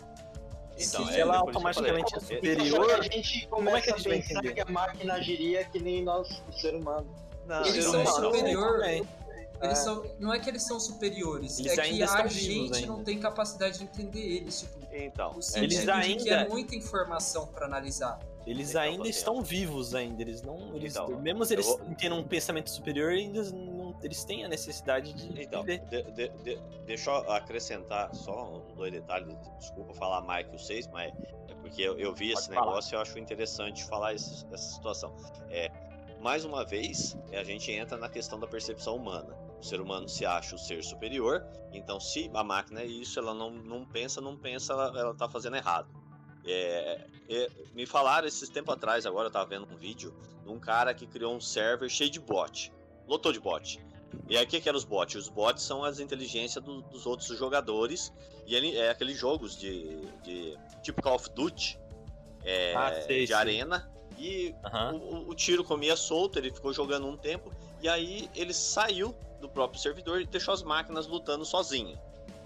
Então, Se é, ela automaticamente é superior, a gente como é que a gente vai entender? que a máquina agiria que nem nós, o ser humano. Não, eles são superior. Eles é. são, não é que eles são superiores, eles é que a gente não tem capacidade de entender eles. Tipo, então, eles ainda que é muita informação para analisar. Eles então, ainda estão vivos ainda, eles não, eles, então, mesmo eles vou... tendo um pensamento superior, ainda não eles têm a necessidade de. Então, de, de, de, deixa eu acrescentar só um dois detalhes. Desculpa falar mais que vocês, mas é porque eu, eu vi Pode esse falar. negócio e eu acho interessante falar esse, essa situação. É, mais uma vez, a gente entra na questão da percepção humana. O ser humano se acha o ser superior, então se a máquina é isso, ela não, não pensa, não pensa, ela, ela tá fazendo errado. É, é, me falaram esses tempos atrás, agora eu tava vendo um vídeo de um cara que criou um server cheio de bot. Lotou de bot. E aí o que, que eram os bots? Os bots são as inteligências do, dos outros jogadores. E ele é aqueles jogos de, de tipo Call of Duty é, ah, sei, de sei. arena. E uhum. o, o, tiro comia solto, ele ficou jogando um tempo. E aí ele saiu do próprio servidor e deixou as máquinas lutando sozinha.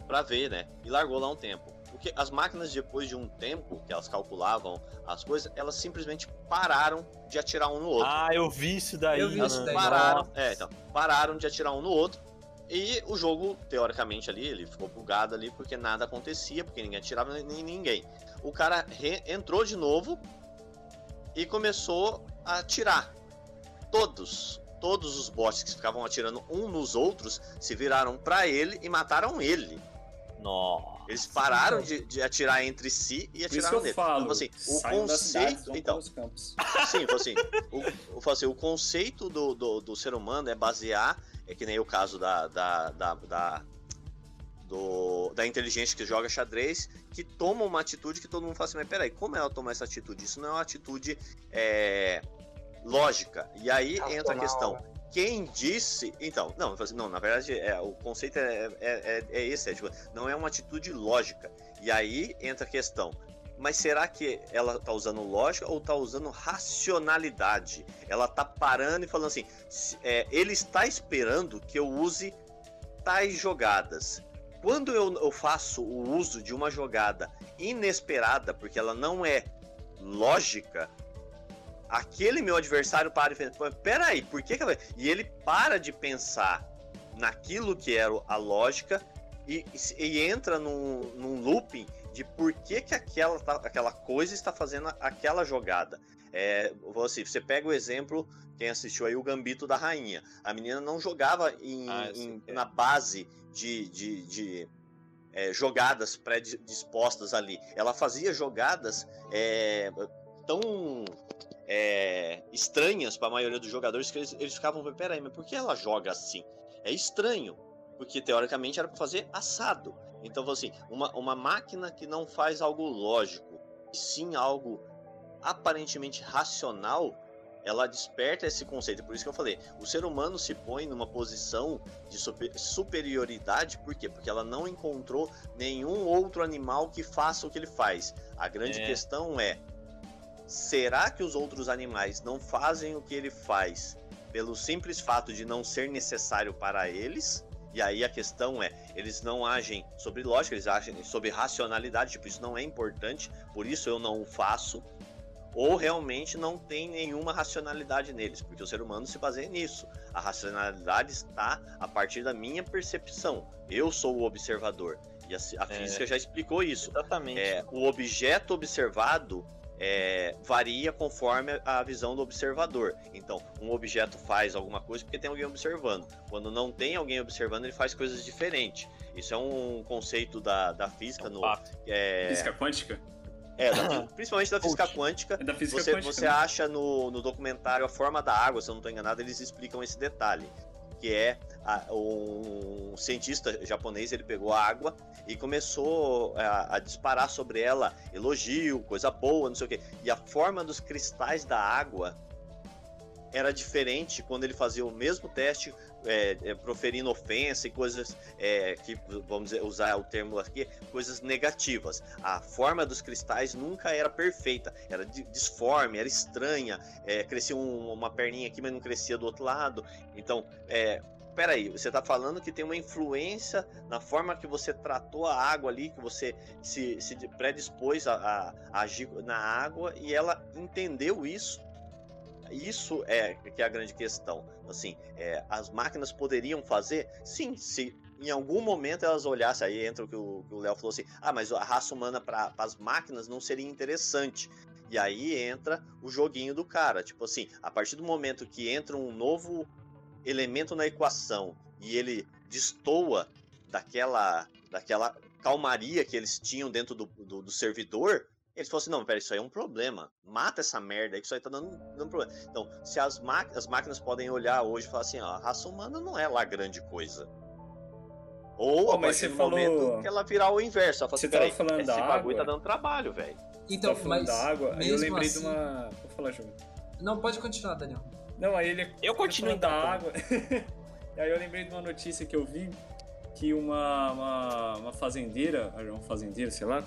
Pra ver, né? E largou lá um tempo. Porque as máquinas, depois de um tempo que elas calculavam as coisas, elas simplesmente pararam de atirar um no outro. Ah, eu vi isso daí. Eu vi isso daí. Pararam, é, então, pararam de atirar um no outro. E o jogo, teoricamente, ali, ele ficou bugado ali porque nada acontecia, porque ninguém atirava nem ninguém. O cara entrou de novo e começou a atirar. Todos, todos os bots que ficavam atirando um nos outros se viraram para ele e mataram ele. Nossa. Eles pararam de, de, atirar entre si e atiraram nele. Falo, então, assim, o conceito. então, sim, assim, o, assim, o conceito do, do, do, ser humano é basear, é que nem o caso da, da, da, da do, da inteligência que joga xadrez, que toma uma atitude que todo mundo fala assim, mas peraí, como ela toma essa atitude? Isso não é uma atitude é, lógica. E aí entra a questão quem disse. Então, não, assim, não na verdade, é, o conceito é, é, é, é esse: é, tipo, não é uma atitude lógica. E aí entra a questão. Mas será que ela tá usando lógica ou tá usando racionalidade? Ela tá parando e falando assim: é, ele está esperando que eu use tais jogadas. Quando eu, eu faço o uso de uma jogada inesperada, porque ela não é lógica, aquele meu adversário para e pensa, peraí, por que, que E ele para de pensar naquilo que era a lógica e, e entra num, num looping de por que, que aquela, aquela coisa está fazendo aquela jogada. É, você, você pega o exemplo, quem assistiu aí o Gambito da Rainha. A menina não jogava em, ah, em, é. na base de, de, de é, jogadas pré-dispostas ali. Ela fazia jogadas é, tão é, estranhas para a maioria dos jogadores que eles, eles ficavam, peraí, mas por que ela joga assim? É estranho, porque teoricamente era para fazer assado. Então, assim, uma, uma máquina que não faz algo lógico, e sim algo aparentemente racional, ela desperta esse conceito. Por isso que eu falei, o ser humano se põe numa posição de superioridade, por quê? Porque ela não encontrou nenhum outro animal que faça o que ele faz. A grande é. questão é, Será que os outros animais não fazem o que ele faz pelo simples fato de não ser necessário para eles? E aí a questão é, eles não agem sobre lógica, eles agem sobre racionalidade, tipo, isso não é importante, por isso eu não o faço. Ou realmente não tem nenhuma racionalidade neles, porque o ser humano se baseia nisso. A racionalidade está a partir da minha percepção. Eu sou o observador. E a, a é, física já explicou isso. Exatamente. É, o objeto observado é, varia conforme a visão do observador. Então, um objeto faz alguma coisa porque tem alguém observando. Quando não tem alguém observando, ele faz coisas diferentes. Isso é um conceito da, da física. É um no, é... Física quântica? É, da, principalmente da física quântica. É da física você, quântica, você né? acha no, no documentário A Forma da Água, se eu não estou enganado, eles explicam esse detalhe que é a, um cientista japonês, ele pegou a água e começou a, a, disparar sobre ela elogio, coisa boa, não sei o quê. E a forma dos cristais da água era diferente quando ele fazia o mesmo teste, é, é, proferindo ofensa e coisas é, que, vamos usar o termo aqui, coisas negativas. A forma dos cristais nunca era perfeita, era disforme, era estranha, é, crescia um, uma perninha aqui, mas não crescia do outro lado. Então, é, peraí, você está falando que tem uma influência na forma que você tratou a água ali, que você se, se predispôs a, a, a agir na água e ela entendeu isso isso é que é a grande questão. Assim, é, as máquinas poderiam fazer? Sim, se em algum momento elas olhassem, aí entra o que o Léo falou assim: ah, mas a raça humana para as máquinas não seria interessante. E aí entra o joguinho do cara. Tipo assim, a partir do momento que entra um novo elemento na equação e ele destoa daquela, daquela calmaria que eles tinham dentro do, do, do servidor, eles falaram assim, não, pera, isso aí é um problema. Mata essa merda aí, que isso aí tá dando, dando problema. Então, se as, as máquinas podem olhar hoje e falar assim, ó, a raça humana não é lá grande coisa. Ou a partir do falou... momento que ela virar o inverso. Ela fala você assim, falando esse da bagulho água? tá dando trabalho, velho. Então, tá mas da água, aí eu lembrei assim... de uma... Vou falar, João. Não, pode continuar, Daniel. Não, aí ele... Eu continuo da água. aí eu lembrei de uma notícia que eu vi que uma, uma, uma fazendeira, uma fazendeira, sei lá,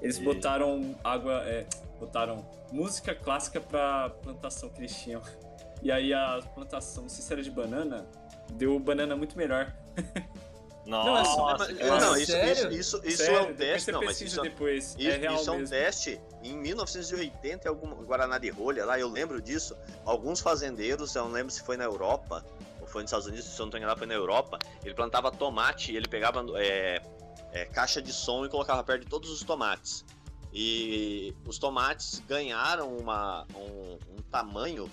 eles e... botaram água, é, botaram música clássica pra plantação que eles tinham. E aí a plantação, não sei se era de banana, deu banana muito melhor. Nossa, não, mas, não isso, isso, isso, isso é um teste, não, mas isso, depois. Isso, é, isso é um teste. Em 1980, em algum Guaraná de rolha lá, eu lembro disso. Alguns fazendeiros, eu não lembro se foi na Europa, ou foi nos Estados Unidos, se eu não estou enganado, foi na Europa. Ele plantava tomate, ele pegava é, é, caixa de som e colocava perto de todos os tomates. E os tomates ganharam uma, um, um tamanho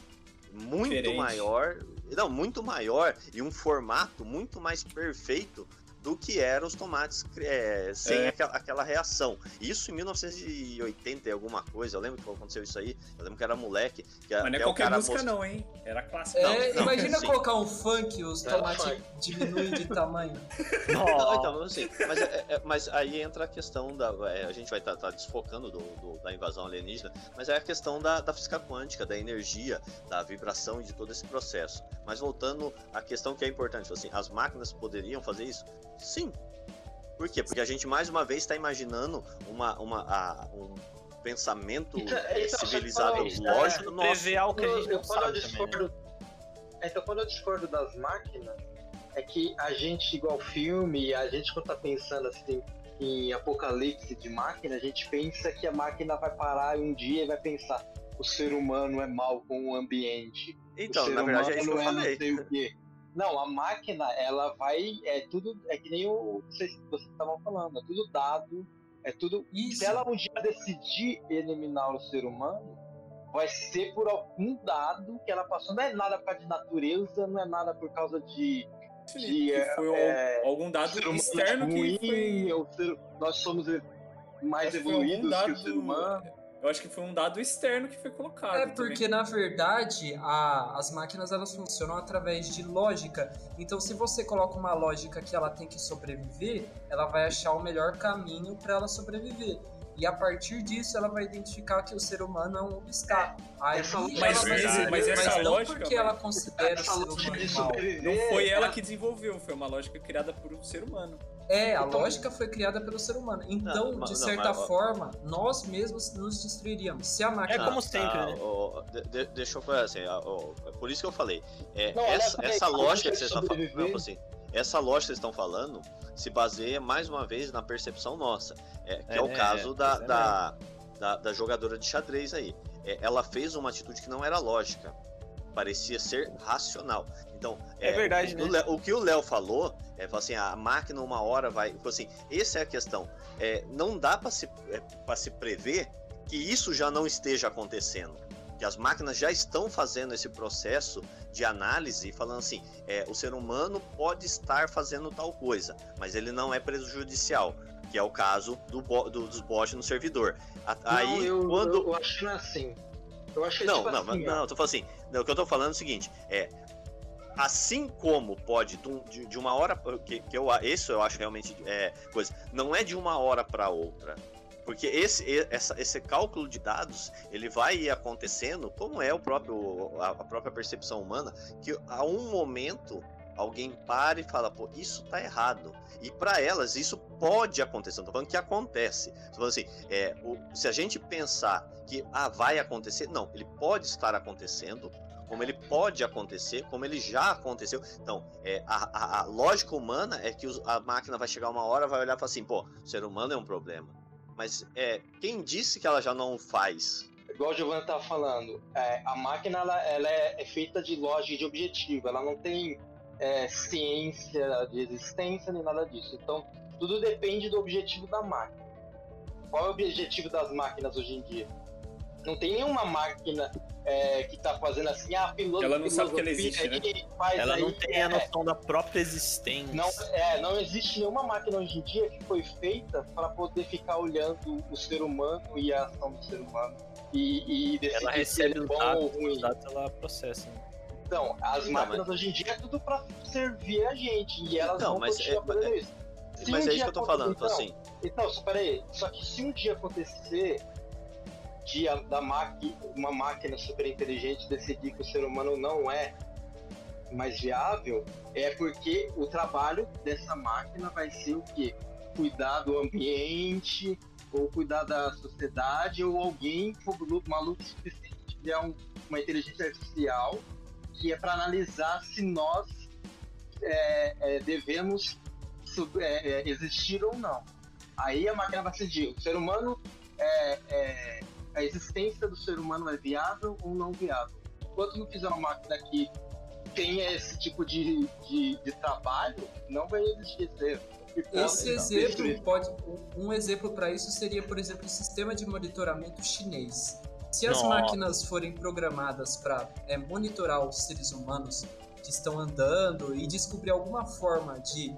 muito Diferente. maior, não, muito maior e um formato muito mais perfeito do que eram os tomates é, sem é. aquela, aquela, reação. Isso em 1980 e alguma coisa, eu lembro que aconteceu isso aí, eu lembro que era moleque. Que, Mas não é qualquer música most... não, hein? Era clássica. É, não, imagina sim. colocar um funk e os tomates diminuem de tamanho. Não, então, assim, mas, é, é, mas aí entra a questão da... É, a gente vai estar tá, tá desfocando do, do, da invasão alienígena, mas é a questão da, da física quântica, da energia, da vibração e de todo esse processo. Mas voltando à questão que é importante, assim, as máquinas poderiam fazer isso? Sim. Por quê? Porque a gente mais uma vez está imaginando uma, uma, a, um pensamento então, então, civilizado lógico nosso. Prever algo que a gente não quando eu discordo, também, né? Então quando eu discordo das máquinas, é que a gente, igual filme, a gente quando tá pensando assim em apocalipse de máquina, a gente pensa que a máquina vai parar um dia e vai pensar o ser humano é mal com o ambiente. Então, na verdade é isso que eu falei. Não, a máquina, ela vai. É tudo. É que nem o, vocês estavam falando, é tudo dado. É tudo. Isso. Se ela um dia decidir eliminar o ser humano, vai ser por algum dado que ela passou. Não é nada por causa de natureza, não é nada por causa de. de foi é, algum dado externo ruim, que foi... ser, nós somos mais evoluídos que o ser humano. Eu acho que foi um dado externo que foi colocado. É porque também. na verdade a, as máquinas elas funcionam através de lógica. Então se você coloca uma lógica que ela tem que sobreviver, ela vai achar o melhor caminho para ela sobreviver. E a partir disso ela vai identificar que o ser humano é um obstáculo. Aí mas, mas, mas essa mas lógica. porque ela considera o ser humano mal. Não foi ela que desenvolveu, foi uma lógica criada por um ser humano. É, a então, lógica foi criada pelo ser humano. Então, não, de certa não, mas, forma, nós mesmos nos destruiríamos. Se a máquina. É como sempre, ah, né? de, deixa eu falar assim, é por isso que eu falei. É, essa, essa lógica que vocês estão falando. Assim, essa lógica que vocês estão falando se baseia mais uma vez na percepção nossa. É, que é, é o caso da, é da, da, da, jogadora de xadrez aí. É, ela fez uma atitude que não era lógica. Parecia ser racional. Então, é, verdade, o, né? o que o Léo falou é assim, a máquina uma hora vai. Assim, essa é a questão. É, não dá para se, é, se prever que isso já não esteja acontecendo. Que as máquinas já estão fazendo esse processo de análise, falando assim: é, o ser humano pode estar fazendo tal coisa, mas ele não é prejudicial. Que é o caso do, do dos bots no servidor. Não, aí, eu, quando. Eu, eu acho é assim. Eu acho que é não, tipo não, assim, não, não, eu tô falando assim. Não, o que eu tô falando é o seguinte: é, assim como pode de, de uma hora que, que, eu isso eu acho realmente é coisa não é de uma hora para outra porque esse, essa, esse cálculo de dados ele vai ir acontecendo como é o próprio a, a própria percepção humana que a um momento alguém para e fala, pô, isso tá errado. E para elas isso pode acontecer. Não tô falando que acontece. Tô falando assim, é, o, se a gente pensar que ah, vai acontecer, não, ele pode estar acontecendo, como ele pode acontecer, como ele já aconteceu. Então, é, a, a, a lógica humana é que a máquina vai chegar uma hora, vai olhar e falar assim, pô, o ser humano é um problema. Mas é, quem disse que ela já não faz? Igual o Giovanni estava falando, é, a máquina ela, ela é, é, feita de lógica de objetivo, ela não tem é, ciência de existência nem nada disso. Então, tudo depende do objetivo da máquina. Qual é o objetivo das máquinas hoje em dia? Não tem nenhuma máquina é, que tá fazendo assim, ah, piloto. Ela não sabe que ela existe, né? Ela aí, não tem é, a noção da própria existência. Não, é, não existe nenhuma máquina hoje em dia que foi feita para poder ficar olhando o ser humano e a ação do ser humano. E, e decidir ela se recebe ele é os bom dados, ou ruim. os dados ela processa. né? Então, as Não, máquinas mas- hoje em dia é tudo pra servir a gente. E elas Então, vão mas continuar é- fazendo isso. Se Mas um é isso que eu tô falando, então, assim. Então, só peraí. Só que se um dia acontecer de da maqui, uma máquina super inteligente decidir que o ser humano não é mais viável, é porque o trabalho dessa máquina vai ser o quê? Cuidar do ambiente, ou cuidar da sociedade, ou alguém maluco suficiente de criar um- uma inteligência artificial que é para analisar se nós é, é, devemos sub- é, é, existir ou não. Aí a máquina vai decidir. O ser humano, é, é, a existência do ser humano é viável ou não viável. Enquanto não fizer uma máquina que tenha esse tipo de, de, de trabalho, não vai existir ser. Esse exemplo pode. Um exemplo para isso seria, por exemplo, o sistema de monitoramento chinês. Se as Nossa. máquinas forem programadas para monitorar os seres humanos que estão andando e descobrir alguma forma de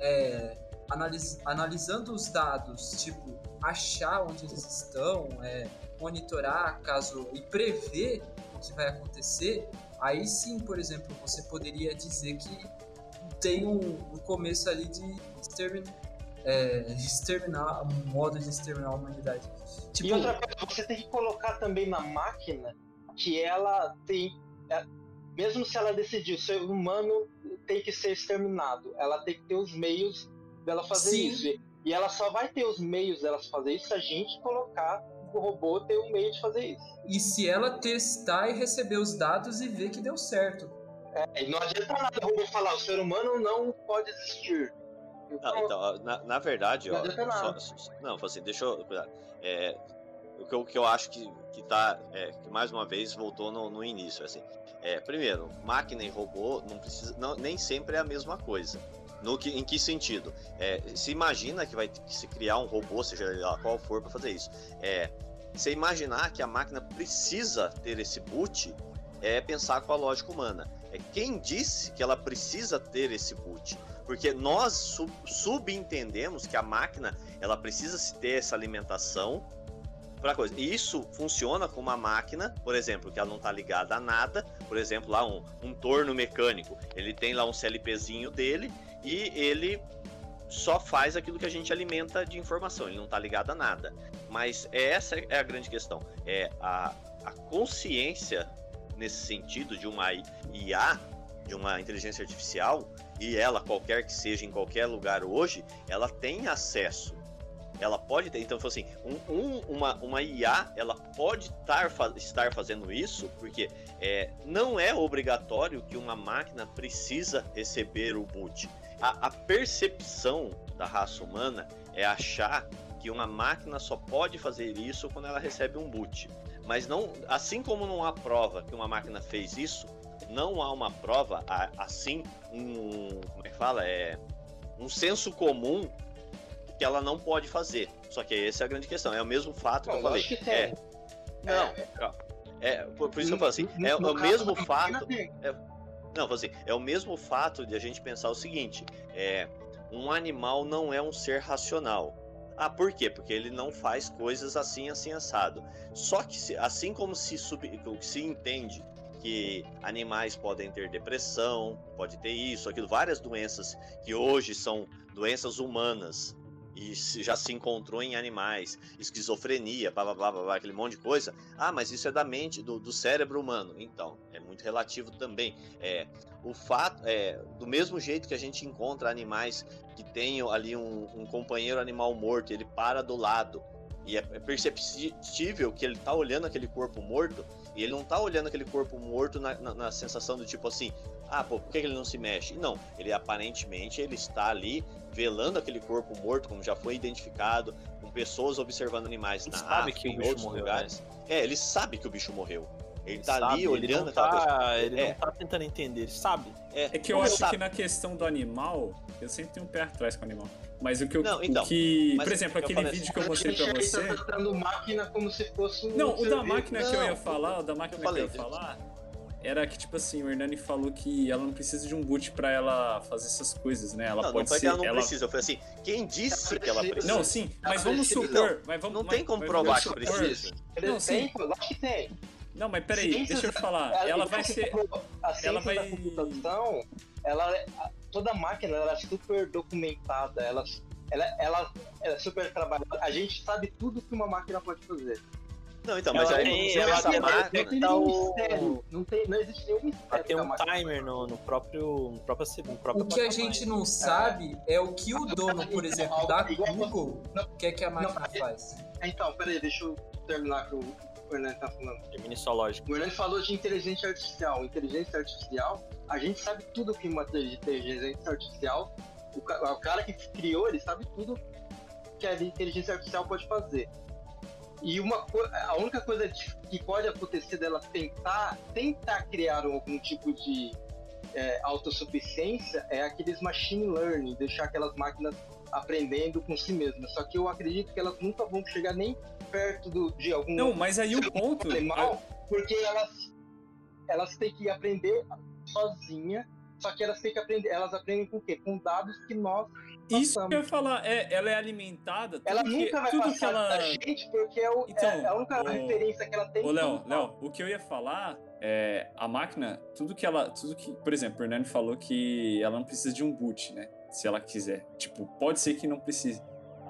é, analis- analisando os dados, tipo achar onde eles estão, é, monitorar caso e prever o que vai acontecer, aí sim, por exemplo, você poderia dizer que tem um, um começo ali de extermin, é, exterminar, um modo de exterminar a humanidade. Tipo, E outra coisa, você tem que colocar também na máquina que ela tem. é, mesmo se ela decidir, o ser humano tem que ser exterminado, ela tem que ter os meios dela fazer Sim. isso. E ela só vai ter os meios dela fazer isso se a gente colocar o robô ter um meio de fazer isso. e se ela testar e receber os dados e ver que deu certo. É, e não adianta nada o robô falar, o ser humano não pode existir. Não, então, na, na verdade, Não ó, nada. só- não, assim, deixa eu. É, o, que eu, que eu acho que, que tá. é, que mais uma vez voltou no, no início, assim. É, primeiro, máquina e robô não precisa, não, nem sempre é a mesma coisa. No que, em que sentido? É, se imagina que vai que se criar um robô, seja lá qual for, para fazer isso. É, você imaginar que a máquina precisa ter esse boot é pensar com a lógica humana. É quem disse que ela precisa ter esse boot? Porque nós sub- subentendemos que a máquina ela precisa se ter essa alimentação para coisa. E isso funciona com uma máquina, por exemplo, que ela não está ligada a nada. Por exemplo, lá um, um torno mecânico. Ele tem lá um CLPzinho dele e ele só faz aquilo que a gente alimenta de informação. Ele não está ligado a nada. Mas essa é a grande questão. É a, a consciência nesse sentido de uma IA, de uma inteligência artificial, e ela, qualquer que seja, em qualquer lugar hoje, ela tem acesso. Ela pode ter. Então, assim, um, um- uma, uma IA, ela pode tar, estar fazendo isso, porque é, não é obrigatório que uma máquina precisa receber o boot. A, a percepção da raça humana é achar que uma máquina só pode fazer isso quando ela recebe um boot. Mas não, assim como não há prova que uma máquina fez isso, não há uma prova, assim, um, como é que fala? É um senso comum que ela não pode fazer. Só que essa é a grande questão. É o mesmo fato que eu falei. que tem. É, não, é, por, por isso que eu falo assim, No- é, no o mesmo fato. tem. Não, assim, é o mesmo fato de a gente pensar o seguinte: é, um animal não é um ser racional. Ah, por quê? Porque ele não faz coisas assim, assim, assado. Só que, assim como se, sub, se entende que animais podem ter depressão, pode ter isso, aquilo, várias doenças que hoje são doenças humanas e já se encontrou em animais, esquizofrenia, blá blá blá blá, aquele monte de coisa. Ah, mas isso é da mente, do, do cérebro humano. Então, é muito relativo também. É, o fato é do mesmo jeito que a gente encontra animais que tenham ali um, um companheiro animal morto, ele para do lado e é perceptível que ele tá olhando aquele corpo morto e ele não tá olhando aquele corpo morto na, na- na sensação do tipo assim, ah, pô, por que ele não se mexe? Não, ele aparentemente ele está ali velando aquele corpo morto, como já foi identificado, com pessoas observando animais Ele na sabe África, que o em bicho outros morreu, lugares. É, ele sabe que o bicho morreu. Ele, Ele tá sabe, ali ele olhando não aquela coisa. tá, Ele É. não tá tentando entender, ele sabe. É que eu acho sabe? que na questão do animal, eu sempre tenho um pé atrás com o animal. Mas o que eu. Não, então, o que, por exemplo, aquele falei vídeo assim, que eu mostrei pra você. tá tratando máquina como se fosse um Não, o da máquina que eu ia Não, falar, o da máquina eu falei, que eu ia falar, era que, tipo assim, o Hernani falou que ela não precisa de um boot pra ela fazer essas coisas, né? Ela Não, não pode foi ser. que ela não ela- precisa. Eu falei assim, quem disse que ela precisa. Não, sim, Ela mas vamos precisa. supor. Mas vamos, Não mas- tem como mas provar que precisa. Não, sim. Tem, eu acho que tem. Não, mas peraí, deixa eu falar. Ela, vai ser. a ela vai- da computação, ela, é- a- toda máquina ela é super documentada, ela, ela, ela, ela é super trabalhada. A gente sabe tudo que uma máquina pode fazer. Não, então, mas Ela aí tem- se ela não máquina. tem tá nenhum o- mistério. Não, tem, não existe nenhum mistério. Ela tem um máquina. timer no, no próprio. No próprio, no próprio O que a gente não sabe é o que o dono, por exemplo, da Google quer que a máquina faz. Então, peraí, deixa eu terminar com o que o Hernani tá falando. Termine sua lógica. O Hernani falou de inteligência artificial. Inteligência artificial, a gente sabe tudo que uma inteligência artificial, o, o cara que criou, ele sabe tudo que a inteligência artificial pode fazer. E uma a única coisa que pode acontecer dela tentar, tentar criar algum tipo de é, autossuficiência é aqueles machine learning, deixar aquelas máquinas aprendendo com si mesmas. Só que eu acredito que elas nunca vão chegar nem perto do, de algum Não, mas aí o ponto. animal, porque elas, elas têm que aprender sozinha, só que elas têm que aprender, elas aprendem com o quê? Com dados que nós Isso que passamos. eu ia falar, é, ela é alimentada. Tudo Ela que, nunca vai tudo passar que ela. gente porque é, o, Então, é a única ô- referência que ela tem. Ô, Léo, Léo, o que eu ia falar é a máquina, tudo que ela. Tudo que. Por exemplo, o Hernani falou que ela não precisa de um boot, né? Se ela quiser. Tipo, pode ser que não precise.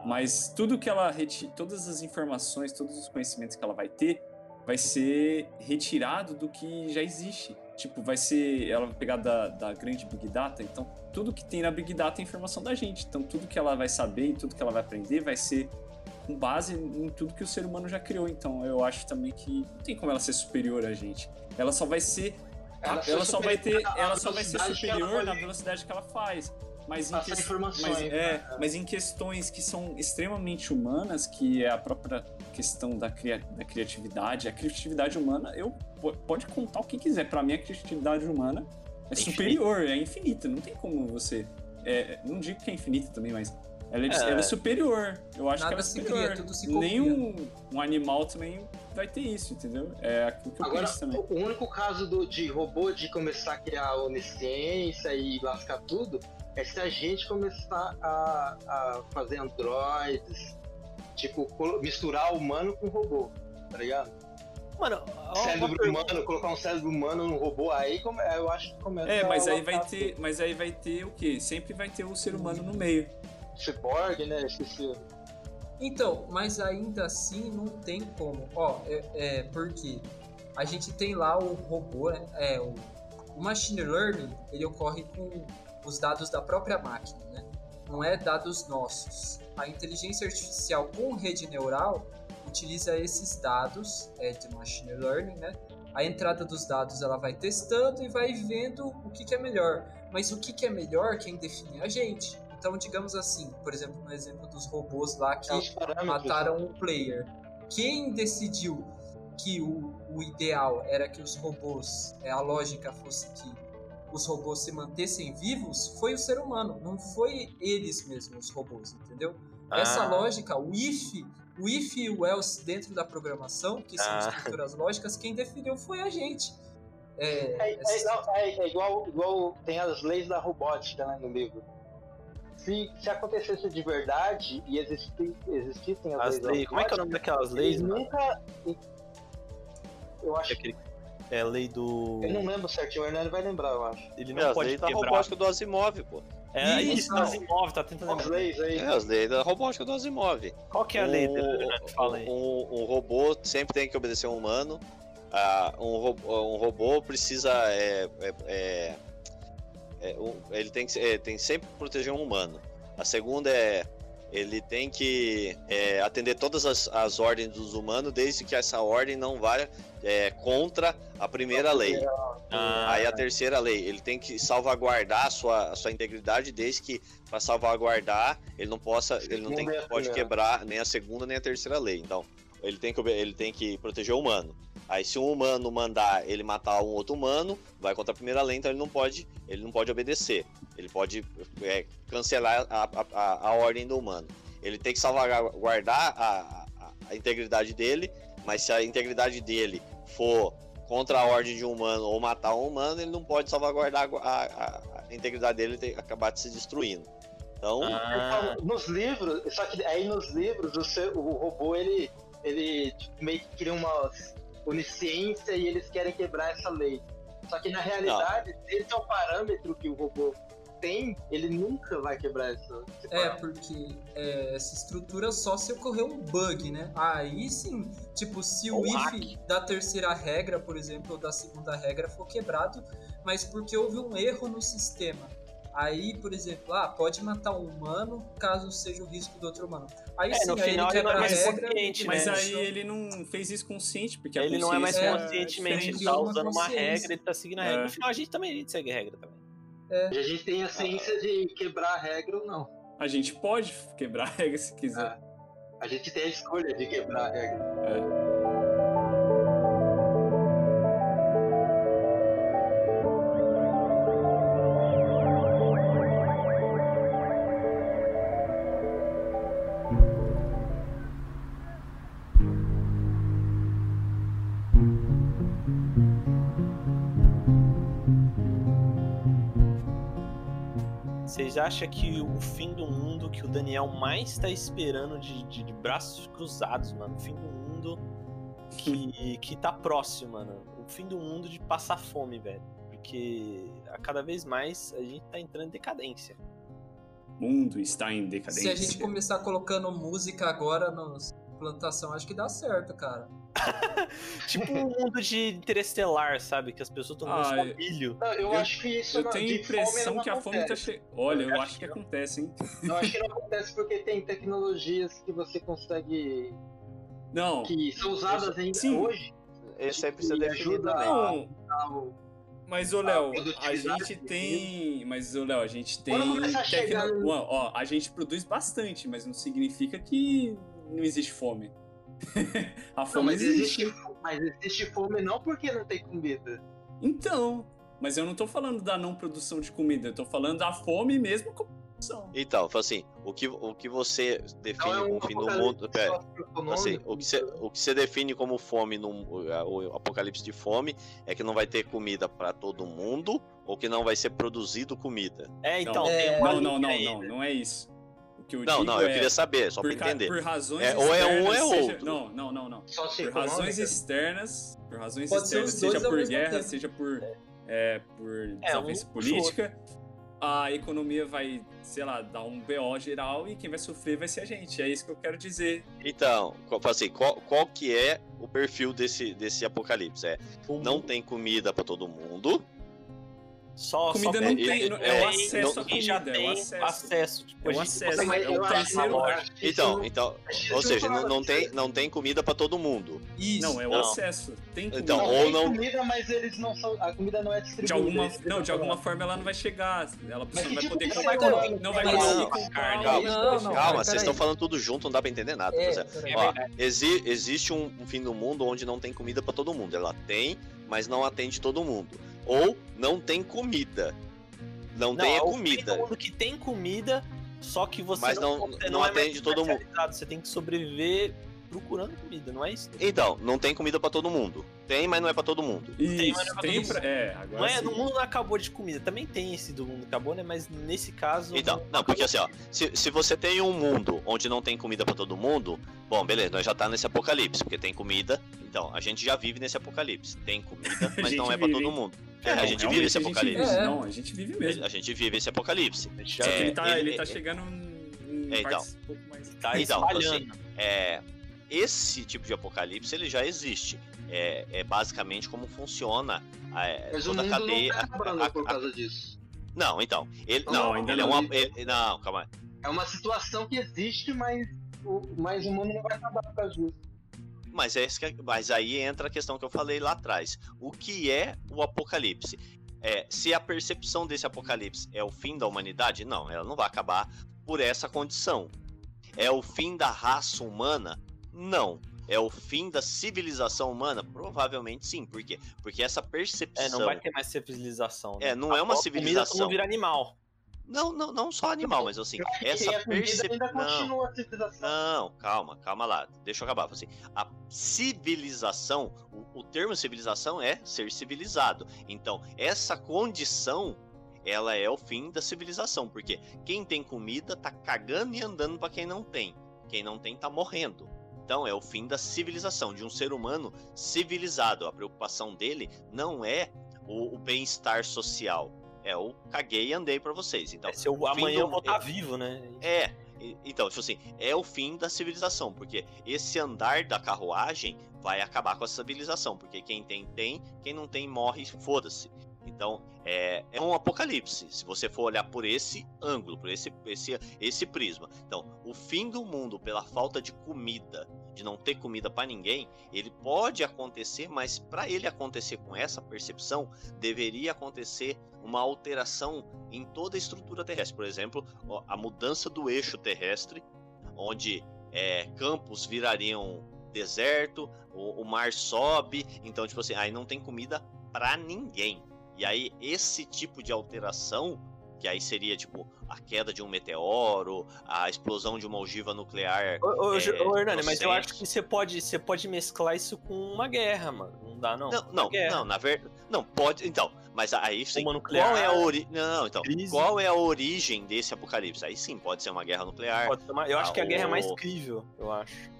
Mas tudo que ela retira, todas as informações, todos os conhecimentos que ela vai ter, vai ser retirado do que já existe. Tipo, vai ser. Ela vai pegar da, da grande Big Data, então tudo que tem na Big Data é informação da gente. Então tudo que ela vai saber e tudo que ela vai aprender vai ser com base em tudo que o ser humano já criou. Então eu acho também que não tem como ela ser superior a gente. Ela só vai ser. Ela Ela, só vai ter. Ela só vai ser superior na velocidade que ela faz. Mas em, informações, mas, é, mas em questões que são extremamente humanas, que é a própria questão da, cria- da criatividade, a criatividade humana, eu po- pode contar o que quiser. Pra mim, a criatividade humana é, É superior, é infinita. Não tem como você. é, não digo que é infinita também, mas ela é, É. ela é superior. Eu acho Nada que ela é superior. cria. Nenhum um animal também vai ter isso, entendeu? É aquilo que eu Agora, penso também. o único caso do, de robô de começar a criar onisciência e lascar tudo é se a gente começar a, a fazer androides, tipo, misturar humano com robô, tá ligado? Mano, cérebro humano, colocar um cérebro humano num robô, aí come- eu acho que começa É, mas a aí vai ter, mas aí vai ter o quê? Sempre vai ter o ser humano no meio. tudo. Cyborg, né? Esqueci. Então, mas ainda assim não tem como. Ó, é, é porque a gente tem lá o robô, né? É, o, o machine learning, ele ocorre com os dados da própria máquina, né? Não é dados nossos. A inteligência artificial com rede neural utiliza esses dados é, de machine learning, né? A entrada dos dados ela vai testando e vai vendo o que, que é melhor. Mas o que, que é melhor, quem define é a gente. Então, digamos assim, por exemplo, no exemplo dos robôs lá que É mataram o player. Quem decidiu que o, o ideal era que os robôs, é, a lógica fosse que os robôs se mantessem vivos, foi o ser humano, não foi eles mesmos, os robôs, entendeu? Essa Ah. lógica, o if, o if e o else dentro da programação, que são Ah. estruturas lógicas, quem definiu foi a gente. É, É, é, não, é- é igual, igual tem as leis da robótica né, no livro. Se, se acontecesse de verdade e existi, existissem as, As leis da leis. Como é que é o nome daquelas leis, nunca. Eu acho Aquele- É a lei do. Eu não lembro certinho, o Hernani vai lembrar, eu acho. Ele É, não as pode leis da quebrar. robótica do Asimov, pô. É Isso, isso, não. das imóveis, tá tentando As lembrar. leis aí. É, as leis da robótica do Asimov. Qual que é a lei dele? Fala aí. Um, um robô sempre tem que obedecer um humano. Ah, um, robô, um robô precisa. É, é, é, é, um- ele tem que, é, tem que sempre proteger um humano. A segunda é. Ele tem que é, atender todas as, as ordens dos humanos, desde que essa ordem não vá é, contra a primeira lei. Ah, Aí a terceira lei, ele tem que salvaguardar a sua, a sua integridade, desde que para salvaguardar ele não possa, ele não tem a pode quebrar nem a segunda nem a terceira lei. Então, ele tem que, ele tem que proteger o humano. Aí se um humano mandar ele matar um outro humano, vai contra a primeira lei, então ele não pode, ele não pode obedecer. Ele pode é, cancelar a, a, a, ordem do humano. Ele tem que salvaguardar a, a, a integridade dele, mas se a integridade dele for contra a ordem de um humano ou matar um humano, ele não pode salvaguardar a, a, a integridade dele e acabar de se destruindo. Então, ah. nos livros, só que aí nos livros o, seu, o robô ele ele tipo, meio que cria uma onisciência e eles querem quebrar essa lei. Só que na realidade, não. esse é o parâmetro que o robô tem, ele nunca vai quebrar essa. É, porque é, essa estrutura só se ocorrer um bug, né? Aí sim, tipo, se o if da terceira regra, por exemplo, ou da segunda regra for quebrado, mas porque houve um erro no sistema. Aí, por exemplo, ah, pode matar um humano caso seja o risco do outro humano. Aí é, sim, no aí final ele quebra ele a regra. Mas né? aí ele não fez isso consciente, porque ele não é mais é conscientemente, ele tá usando uma regra, ele tá seguindo a regra. É. No final a gente também a gente segue a regra também. É. E a gente tem a ciência de quebrar a regra ou não. A gente pode quebrar a regra se quiser. Ah, a gente tem a escolha de quebrar a regra. É. Vocês acham que o fim do mundo que o Daniel mais tá esperando de, de, de braços cruzados, mano? O fim do mundo que, que tá próximo, mano. O fim do mundo de passar fome, velho. Porque a cada vez mais a gente tá entrando em decadência. O mundo está em decadência. Se a gente começar colocando música agora nos plantação, acho que dá certo, cara. tipo um mundo de interestelar, sabe? Que as pessoas estão ah, milho. eu, eu, acho que isso Eu não, tenho a impressão que a fome tá chegando. Olha, eu, eu acho, que, que acontece, hein? Eu acho que não acontece porque tem tecnologias que você consegue. Não. Que são usadas ainda Sim. hoje. Esse aí precisa definir também. Não. Mas, ô Léo, a gente tem. Mas, ô Léo, a gente tem. Tecno... Ó, a gente produz bastante, mas não significa que não existe fome. a fome não, mas existe. existe. Mas existe fome não porque não tem comida. Então, mas eu não tô falando da não produção de comida, eu tô falando da fome mesmo com produção. Então, assim, o que, o que você define é um como fim do mundo. Pera, assim, o que, você, o que você define como fome, no, o apocalipse de fome, é que não vai ter comida para todo mundo ou que não vai ser produzido comida. É, então. Não, é, não, não, não, não, não é isso que eu não, digo não, eu é, queria saber, só por, pra entender. Por razões é, ou é um ou é seja, outro. Não, não, não, não. Só por razões externas, por razões Pode externas, seja por guerra, tempo. seja por, é, por desavença um política, a economia vai, sei lá, dar um BO geral e quem vai sofrer vai ser a gente. É isso que eu quero dizer. Então, assim, qual, qual que é o perfil desse, desse apocalipse? É, não tem comida para todo mundo, só, comida só não tem, é, é, o acesso não, à comida, já tem é o acesso. acesso tipo, é o acesso, mas é o terceiro Então, então, ou seja, não, não tem, não tem comida para todo mundo. Isso. Não, é o não. acesso. Tem comida. Então, não, ou tem não comida, mas eles não são, a comida não é distribuída. De alguma, não, de alguma forma ela não vai chegar, ela mas não vai tipo poder comprar, não vai conseguir comprar. Calma, calma, vocês estão falando tudo junto, não dá para entender nada. É, Ó, exi, existe um, um fim do mundo onde não tem comida para todo mundo. Ela tem, mas não atende todo mundo. Ou não tem comida não, não tem é comida. Todo mundo que tem comida, só que você Mas não, não, não, não é atende todo mundo. Você tem que sobreviver procurando comida, não é isso? Então, não tem comida para todo mundo. Tem, mas não é para todo mundo. Isso, tem, mas não é pra tem todo mundo. Pra... É, agora não é, no mundo não acabou de comida. Também tem esse do mundo acabou, né? Mas nesse caso. Então, não, porque assim, ó, se, se você tem um mundo onde não tem comida para todo mundo, bom, beleza, nós já tá nesse apocalipse, porque tem comida. Então, a gente já vive nesse apocalipse. Tem comida, mas não é para todo mundo. É, a gente vive esse apocalipse. Vive, Não, a gente vive mesmo. A gente vive esse apocalipse. Ele tá, ele, ele tá chegando em é, então, um pouco mais. Tá então, assim, é, esse tipo de apocalipse ele já existe. É, é basicamente como funciona a, Mas toda a cadeia. Não tá a, a, por causa disso. Não, então. Ele, não, não ainda ele não. é uma. Ele, não, calma aí. É uma situação que existe, mas o, mas o mundo não vai acabar por causa disso. Mas, é, mas aí entra a questão que eu falei lá atrás. O que é o apocalipse? É, se a percepção desse apocalipse é o fim da humanidade, não, ela não vai acabar por essa condição. É o fim da raça humana? Não. é o fim da civilização humana? Provavelmente sim. Por quê? Porque essa percepção. É, não vai ter mais civilização. Né? É, não é uma civilização. Não vira animal. Não, não, não só animal, mas assim, essa percepção. Não, não, calma, calma lá. Deixa eu acabar. Assim, a civilização, o, o termo civilização é ser civilizado. Então, essa condição ela é o fim da civilização, porque quem tem comida tá cagando e andando para quem não tem. Quem não tem tá morrendo. Então é o fim da civilização, de um ser humano civilizado. A preocupação dele não é o, o bem-estar social, é o caguei e andei para vocês. Então, é, se eu amanhã do... eu vou estar tá vivo, né? É. Então, tipo assim, é o fim da civilização, porque esse andar da carruagem vai acabar com a civilização, porque quem tem, tem, quem não tem, morre, foda-se. Então, é, é um apocalipse, se você for olhar por esse ângulo, por esse, esse, esse prisma. Então, o fim do mundo pela falta de comida, de não ter comida para ninguém, ele pode acontecer, mas para ele acontecer com essa percepção, deveria acontecer uma alteração em toda a estrutura terrestre. Por exemplo, a mudança do eixo terrestre, onde é, campos virariam deserto, o, o mar sobe, então, tipo assim, aí não tem comida para ninguém. E aí, esse tipo de alteração, que aí seria tipo a queda de um meteoro, a explosão de uma ogiva nuclear. Ô, ô, é, ô Hernani, mas eu acho que você pode, você pode mesclar isso com uma guerra, mano. Não dá, não. Não, não, não, na verdade. Não, pode. Então, mas aí sim. Uma nuclear, qual é a origem. Não, então. Crise. Qual é a origem desse apocalipse? Aí sim, pode ser uma guerra nuclear. Uma, eu acho que a guerra é mais crível, eu acho.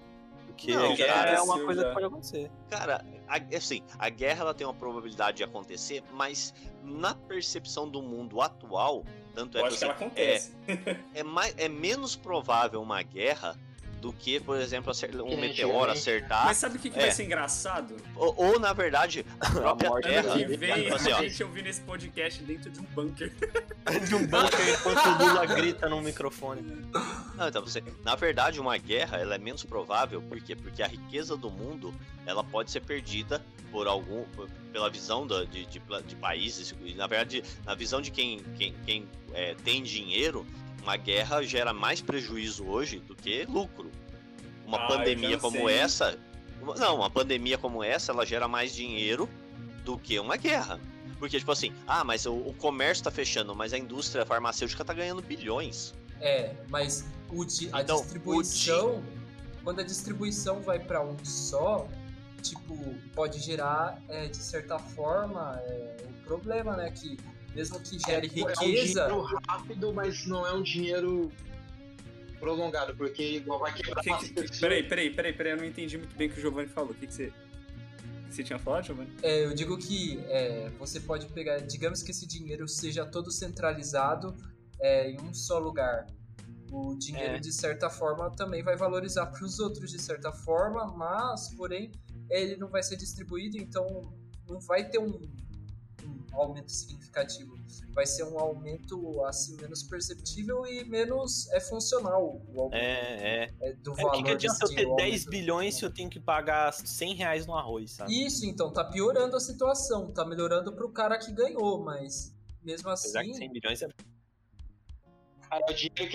Porque não, guerra é uma coisa que pode acontecer. Cara, a, assim, a guerra ela tem uma probabilidade de acontecer, mas na percepção do mundo atual, tanto é que, assim, que ela acontece. É, é, mais, é menos provável uma guerra do que, por exemplo, um meteoro acertar. Mas sabe o que, que é. vai ser engraçado? Ou, ou na verdade, a própria a Terra. Que vem assim, a gente ouvir esse podcast dentro de um bunker. de um bunker enquanto o Lula grita no microfone. Não, então você, na verdade, uma guerra ela é menos provável, por quê? Porque a riqueza do mundo ela pode ser perdida por algum pela visão da, de, de, de, países na verdade na visão de quem, quem, quem é, tem dinheiro uma guerra gera mais prejuízo hoje do que lucro. Uma ah, pandemia como essa. Não, uma pandemia como essa, ela gera mais dinheiro do que uma guerra. Porque, tipo assim, ah, mas o, o comércio tá fechando, mas a indústria farmacêutica tá ganhando bilhões. É, mas o a então, distribuição. Di... Quando a distribuição vai para um só, tipo, pode gerar, é, de certa forma, é, um problema, né? Que mesmo que gere é, riqueza. É um dinheiro rápido, mas não é um dinheiro prolongado, porque igual vai quebrar que, que, Peraí, peraí, peraí, peraí, eu não entendi muito bem o que o Giovanni falou. O que, que você. você tinha falado, Giovanni? É, eu digo que é, você pode pegar, digamos que esse dinheiro seja todo centralizado é, em um só lugar. O dinheiro, é. de certa forma, também vai valorizar para os outros, de certa forma, mas, porém, ele não vai ser distribuído, então não vai ter um, um aumento significativo. Vai ser um aumento assim menos perceptível e menos é funcional. O é, é. é do é, valor. O que, adianta eu ter 10 bilhões se eu tenho que pagar 100 reais no arroz, sabe? Isso, então tá piorando a situação, tá melhorando pro cara que ganhou, mas mesmo assim. Apesar que 100 bilhões é.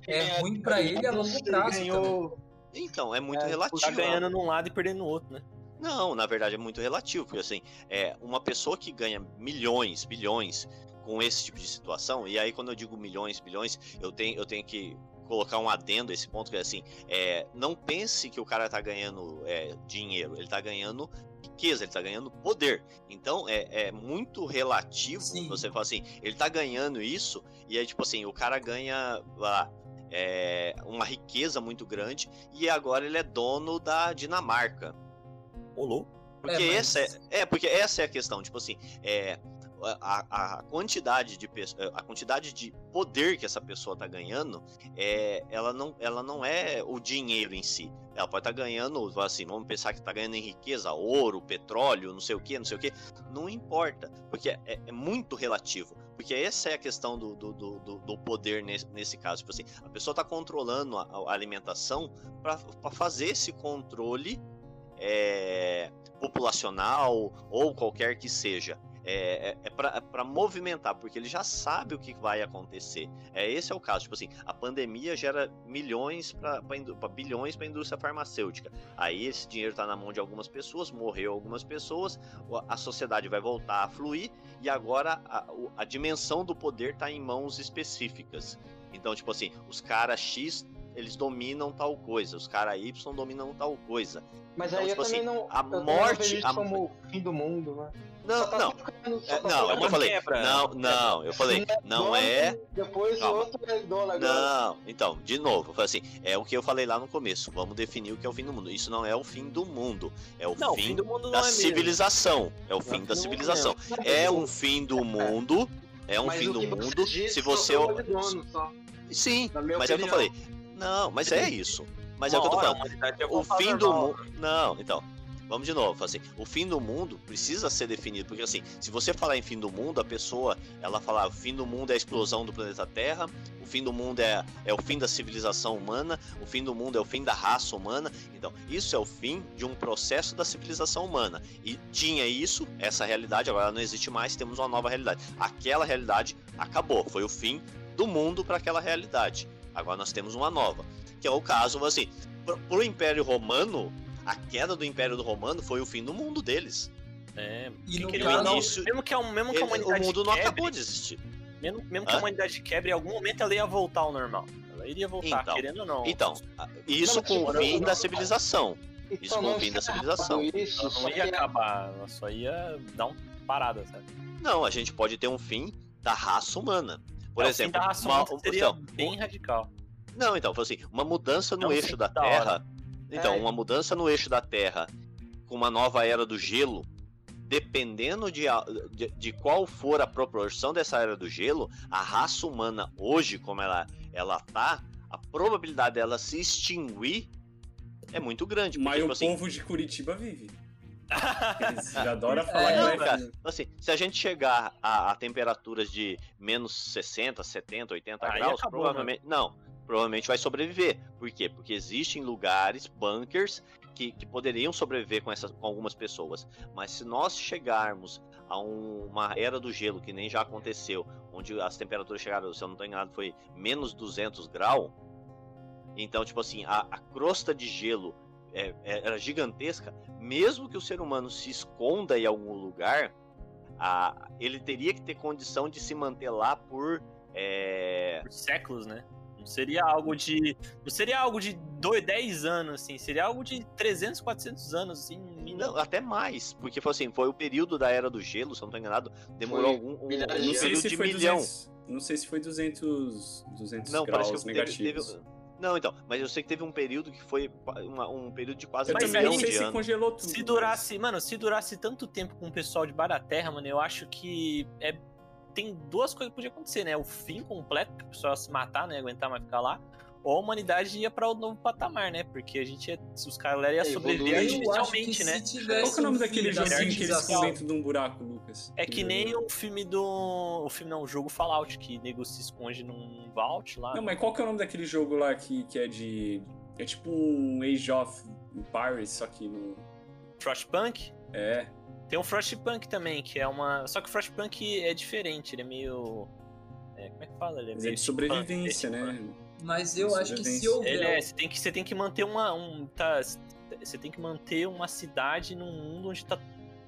é ruim para ele a longo prazo. Ganhou... Então, é muito é, relativo. Tá ganhando num lado e perdendo no outro, né? Não, na verdade é muito relativo, porque assim, é uma pessoa que ganha milhões, bilhões com esse tipo de situação, e aí quando eu digo milhões, bilhões, eu tenho, eu tenho que colocar um adendo a esse ponto, que é assim, é, não pense que o cara tá ganhando é, dinheiro, ele tá ganhando riqueza, ele tá ganhando poder. Então é, é muito relativo, Sim. você fala assim, ele tá ganhando isso, e aí tipo assim, o cara ganha lá, é, uma riqueza muito grande, e agora ele é dono da Dinamarca. Olô? Porque é, mas... essa é, é, porque essa é a questão, tipo assim, é, a, a, quantidade de a quantidade de poder que essa pessoa está ganhando é ela não ela não é o dinheiro em si. Ela pode estar tá ganhando assim vamos pensar que está ganhando em riqueza ouro petróleo não sei o que não sei o que não importa porque é, é, muito relativo. Porque essa é a questão do, do, do, do poder nesse, nesse caso. Tipo assim a pessoa está controlando a, a alimentação para fazer esse controle é, populacional ou qualquer que seja é, é, é para movimentar, porque ele já sabe o que vai acontecer. É esse é o caso. Tipo assim, a pandemia gera milhões para bilhões para a indústria farmacêutica. Aí esse dinheiro está na mão de algumas pessoas, morreu algumas pessoas, a sociedade vai voltar a fluir e agora a, a dimensão do poder está em mãos específicas. Então, tipo assim, os caras X eles dominam tal coisa, os caras Y dominam tal coisa. Mas então, aí tipo eu assim, também não. a morte. Não a... como o fim do mundo, né? Não, tá não. Ficando, é, não, é eu falei. Quebra. Não, não, eu falei. Não é. Depois o outro é dono agora. Não, então, de novo, eu falei assim, é o que eu falei lá no começo. Vamos definir o que é o fim do mundo. Isso não é o fim do mundo. É o não, fim, fim do mundo da é civilização. É o fim não, da não civilização. É um fim do mundo. É um Mas fim do mundo. disse Se você. o dono, só. Sim, mas é o que eu opinião. falei. Não, mas é isso. Mas é o Uma que eu tô falando. ia O fim do mundo. Não, então. Vamos de novo, assim, o fim do mundo precisa ser definido, porque assim, se você falar em fim do mundo, a pessoa, ela fala, o fim do mundo é a explosão do planeta Terra, o fim do mundo é, é o fim da civilização humana, o fim do mundo é o fim da raça humana. Então, isso é o fim de um processo da civilização humana. E tinha isso, essa realidade, agora não existe mais, temos uma nova realidade. Aquela realidade acabou, foi o fim do mundo para aquela realidade. Agora nós temos uma nova, que é o caso, assim, pro, pro Império Romano, a queda do Império do Romano foi o fim do mundo deles. É, E que no caso- não, início- mesmo que, a, mesmo que a humanidade o mundo não quebre, acabou de existir. mesmo, mesmo que a humanidade quebre, em algum momento ela ia voltar ao normal. Ela iria voltar, Então, querendo ou não. Então, isso Não, com o fim da civilização. Isso com o fim da civilização. Isso, ela não ia acabar, ela só ia dar uma parada, sabe? Não, a gente pode ter um fim da raça humana. Por É, o exemplo, fim da raça uma- seria então, bem radical. Não, então, foi assim, uma mudança no Não, eixo da da Terra. Então, É. uma mudança no eixo da Terra com uma nova era do gelo, dependendo de, de, de qual for a proporção dessa era do gelo, a raça humana hoje, como ela, ela tá, a probabilidade dela se extinguir é muito grande. Porque, Mas tipo o assim, povo de Curitiba vive. Eles adoram falar É, que cara. vir. assim, se a gente chegar a, a temperaturas de menos 60, 70, 80 Aí graus, acabou, provavelmente. Não, provavelmente vai sobreviver. Por quê? Porque existem lugares, bunkers, que, que poderiam sobreviver com, essas, com algumas pessoas. Mas se nós chegarmos a um- uma era do gelo, que nem já aconteceu, onde as temperaturas chegaram, se eu não estou enganado, foi menos 200 graus. Então, tipo assim, a, a crosta de gelo é- é- era gigantesca. Mesmo que o ser humano se esconda em algum lugar, a- ele teria que ter condição de se manter lá por. é, Por séculos, né? Não seria algo de. Não seria algo de 2, 10 anos, assim. Seria algo de 300, 400 anos, assim. Não, até mais, porque foi assim, foi o período da era do gelo, se eu não tô enganado, demorou Foi algum um, milhares um de Não sei período se de foi milhão. 200. Não sei se foi 200, 200 Não, graus parece que teve, teve-. Não, então, mas eu sei que teve um período que foi uma- um período de quase um Mas também milhão de se anos. congelou tudo. Se mas- durasse, mano, se durasse tanto tempo com o pessoal de da Terra, mano, eu acho que é, tem duas coisas que podiam acontecer, né? O fim completo, que o pessoal ia se matar, né? Aguentar mais ficar lá. Ou a humanidade ia pra o novo patamar, né? Porque a gente ia, os caras iam É, sobreviver artificialmente, né? Qual que é o nome um daquele da joguinho que eles ficam dentro de um buraco, Lucas? É que nem o filme do. O filme não, o jogo Fallout, que nego se esconde num vault lá. Não, mas qual que é o nome daquele jogo lá que, que é de. É tipo um Age of Empires, só que no. Frostpunk. É. Tem o Frostpunk também, que é uma. Só que o Frostpunk é diferente, ele é meio. é, como é que fala? Ele é é meio de sobrevivência, steampunk, né? Mas eu acho que se houver. Ele é, você tem que, você tem que manter uma. Um, tá, você tem que manter uma cidade num mundo onde tá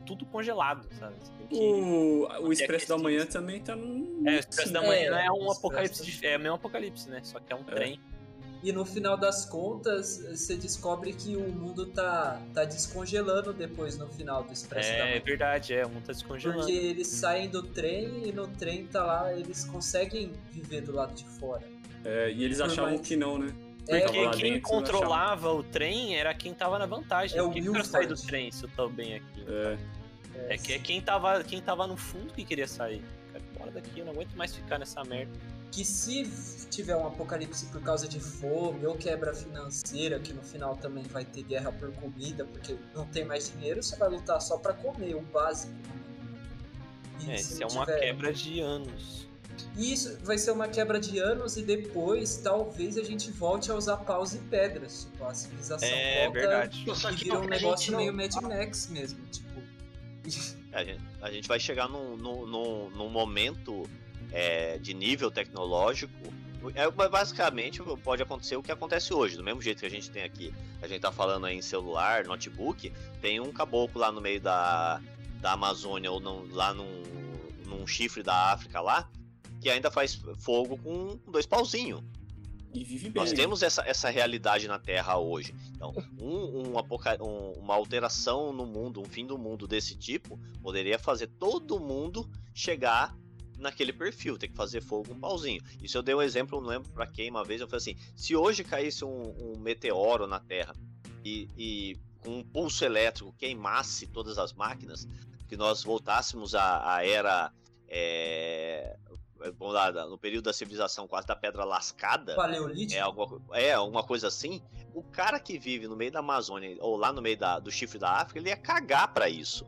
tudo congelado, sabe? Você tem que. O, o Expresso da. Manhã também tá num. É, o Expresso da É, Manhã é, o um apocalipse. da- de- É o mesmo apocalipse, né? Só que é um trem. E no final das contas, você descobre que o mundo tá, tá descongelando depois no final do Expresso da É, Manhã. verdade, é, o mundo tá descongelando. Porque eles saem do trem e no trem tá lá, eles conseguem viver do lado de fora. É, e eles Por achavam que não, né? É, Porque quem dentro, controlava o trem era quem tava na vantagem. É o Quem que quer sair do trem, se eu tô bem aqui. É. É que é quem tava, quem tava no fundo que queria sair. Cara, bora daqui, eu não aguento mais ficar nessa merda. que se tiver um apocalipse por causa de fome ou quebra financeira, que no final também vai ter guerra por comida, porque não tem mais dinheiro, você vai lutar só pra comer, o básico. E É, se isso é uma tiver- quebra de anos. Isso vai ser uma quebra de anos e depois talvez a gente volte a usar paus e pedras. Tipo, a civilização É volta verdade. E vira um a negócio gente não- meio Mad Max mesmo. Tipo, A gente, a gente vai chegar num, num, num, num momento é, de nível tecnológico. É, basicamente pode acontecer o que acontece hoje, do mesmo jeito que a gente tem aqui. A gente tá falando aí em celular, notebook, tem um caboclo lá no meio da, da Amazônia ou não, lá num, num chifre da África lá, que ainda faz fogo com dois pauzinhos. E vive bem. Nós temos essa, essa realidade na Terra hoje. Então, um, um, um, uma alteração no mundo, um fim do mundo desse tipo, poderia fazer todo mundo chegar naquele perfil, ter que fazer fogo com um pauzinho. Isso eu dei um exemplo, não lembro para quem, uma vez eu falei assim: se hoje caísse um, um meteoro na Terra e, e, com um pulso elétrico queimasse todas as máquinas, que nós voltássemos à, à era é, vamos lá, no período da civilização quase da pedra lascada. Paleolítico? É alguma, é alguma coisa assim. O cara que vive no meio da Amazônia ou lá no meio da, do chifre da África, ele ia cagar para isso.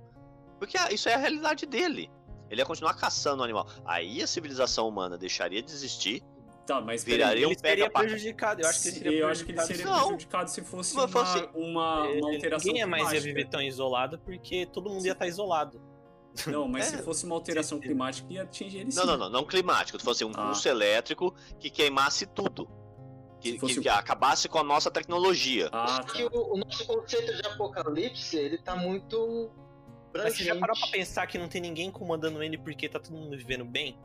Porque isso é a realidade dele. Ele ia continuar caçando o animal. Aí a civilização humana deixaria de existir. Tá, mas viraria ele um seria pega prejudicado. Eu acho que ele seria, eu acho que ele seria prejudicado se fosse Mas uma, fosse- uma, uma alteração Ninguém mais ia viver tão isolado porque todo mundo ia estar isolado. Não, mas É, se fosse uma alteração climática, ia atingir ele sim. Não, não, não, não climático. Se fosse um Ah. pulso elétrico que queimasse tudo. Que, Se fosse que- acabasse com a nossa tecnologia. Ah, Acho que tá. o, o nosso conceito de apocalipse, ele tá muito Mas você já parou pra pensar que não tem ninguém comandando ele porque tá todo mundo vivendo bem?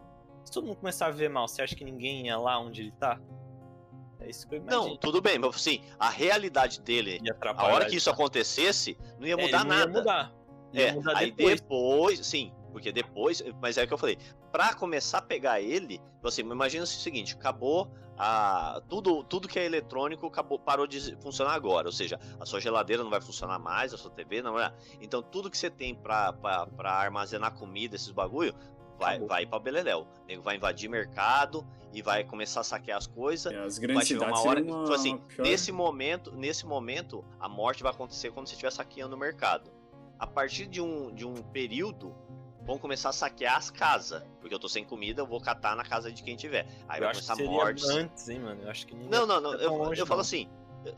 Se todo mundo começar a viver mal, você acha que ninguém ia lá onde ele tá? É isso que eu imagino. Não, tudo bem, mas assim, a realidade dele, a hora que isso acontecesse, não ia É, mudar ele não nada. Ia mudar. É, aí depois. depois. sim, porque depois, mas é o que eu falei, pra começar a pegar ele, assim, imagina o seguinte, acabou a tudo, tudo que é eletrônico acabou, parou de funcionar agora, ou seja, a sua geladeira não vai funcionar mais, a sua TV não vai. Então tudo que você tem pra armazenar comida, esses bagulho, vai, Acabou. vai pra Beleléu. O nego vai invadir mercado e vai começar a saquear as coisas. É, As Vai grandes chegar cidades uma hora uma, tipo assim, pior- nesse momento, nesse momento, a morte vai acontecer quando você estiver saqueando o mercado. A partir de um, de um período, vão começar a saquear as casas. Porque eu tô sem comida, eu vou catar na casa de quem tiver. Aí Eu vai acho que começar mortes. antes, hein, mano? Eu acho que Não, não, não. ia Eu, longe, eu falo não. assim.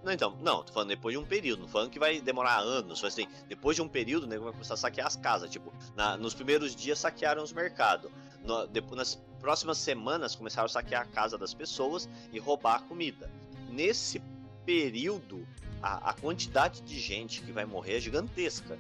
Não, então, não, tô falando depois de um período, não falando que vai demorar anos, mas assim, depois de um período, o nego vai começar a saquear as casas, tipo, na- nos primeiros dias saquearam os mercados, No- depois, nas próximas semanas começaram a saquear a casa das pessoas e roubar a comida. Nesse período, a, a quantidade de gente que vai morrer é gigantesca.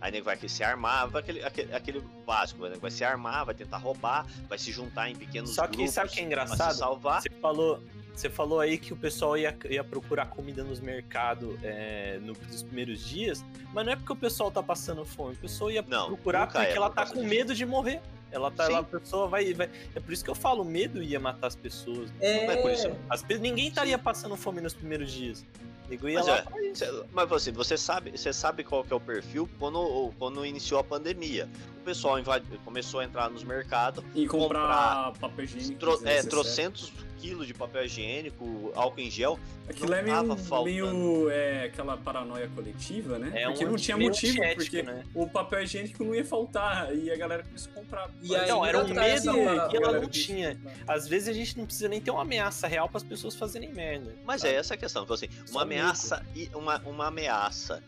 Aí nego vai que se armar, vai aquele, aquele, aquele básico, né? vai se armar, vai tentar roubar, vai se juntar em pequenos Só que grupos sabe o que é engraçado? salvar. Você falou, você falou aí que o pessoal ia, ia procurar comida nos mercados é, no- nos primeiros dias, mas não é porque o pessoal tá passando fome, o pessoal ia Não, procurar porque é ela tá com medo de morrer. Ela tá Sim. lá, a pessoa vai, vai. É por isso que eu falo, o medo ia matar as pessoas. É, Não é por isso. As pe- ninguém estaria passando fome nos primeiros dias. Nego ia Mas lá é. Cê- Mas você, você sabe, você sabe qual que é o perfil quando, quando iniciou a pandemia. O pessoal invadi- começou a entrar nos mercados, E comprar, papel higiênico. tro, é, trocentos quilos de papel higiênico, álcool em gel. Aquilo não é meio, meio é, aquela paranoia coletiva, né? É porque um não tinha motivo, porque né? o papel higiênico não ia faltar e a galera começou a comprar. E aí Então, era um medo que ela não tinha. comprar. Às vezes a gente não precisa nem ter uma ameaça real para as pessoas fazerem merda. Mas sabe? é essa a questão. Então, assim, uma medo. Ameaça uma, uma ameaça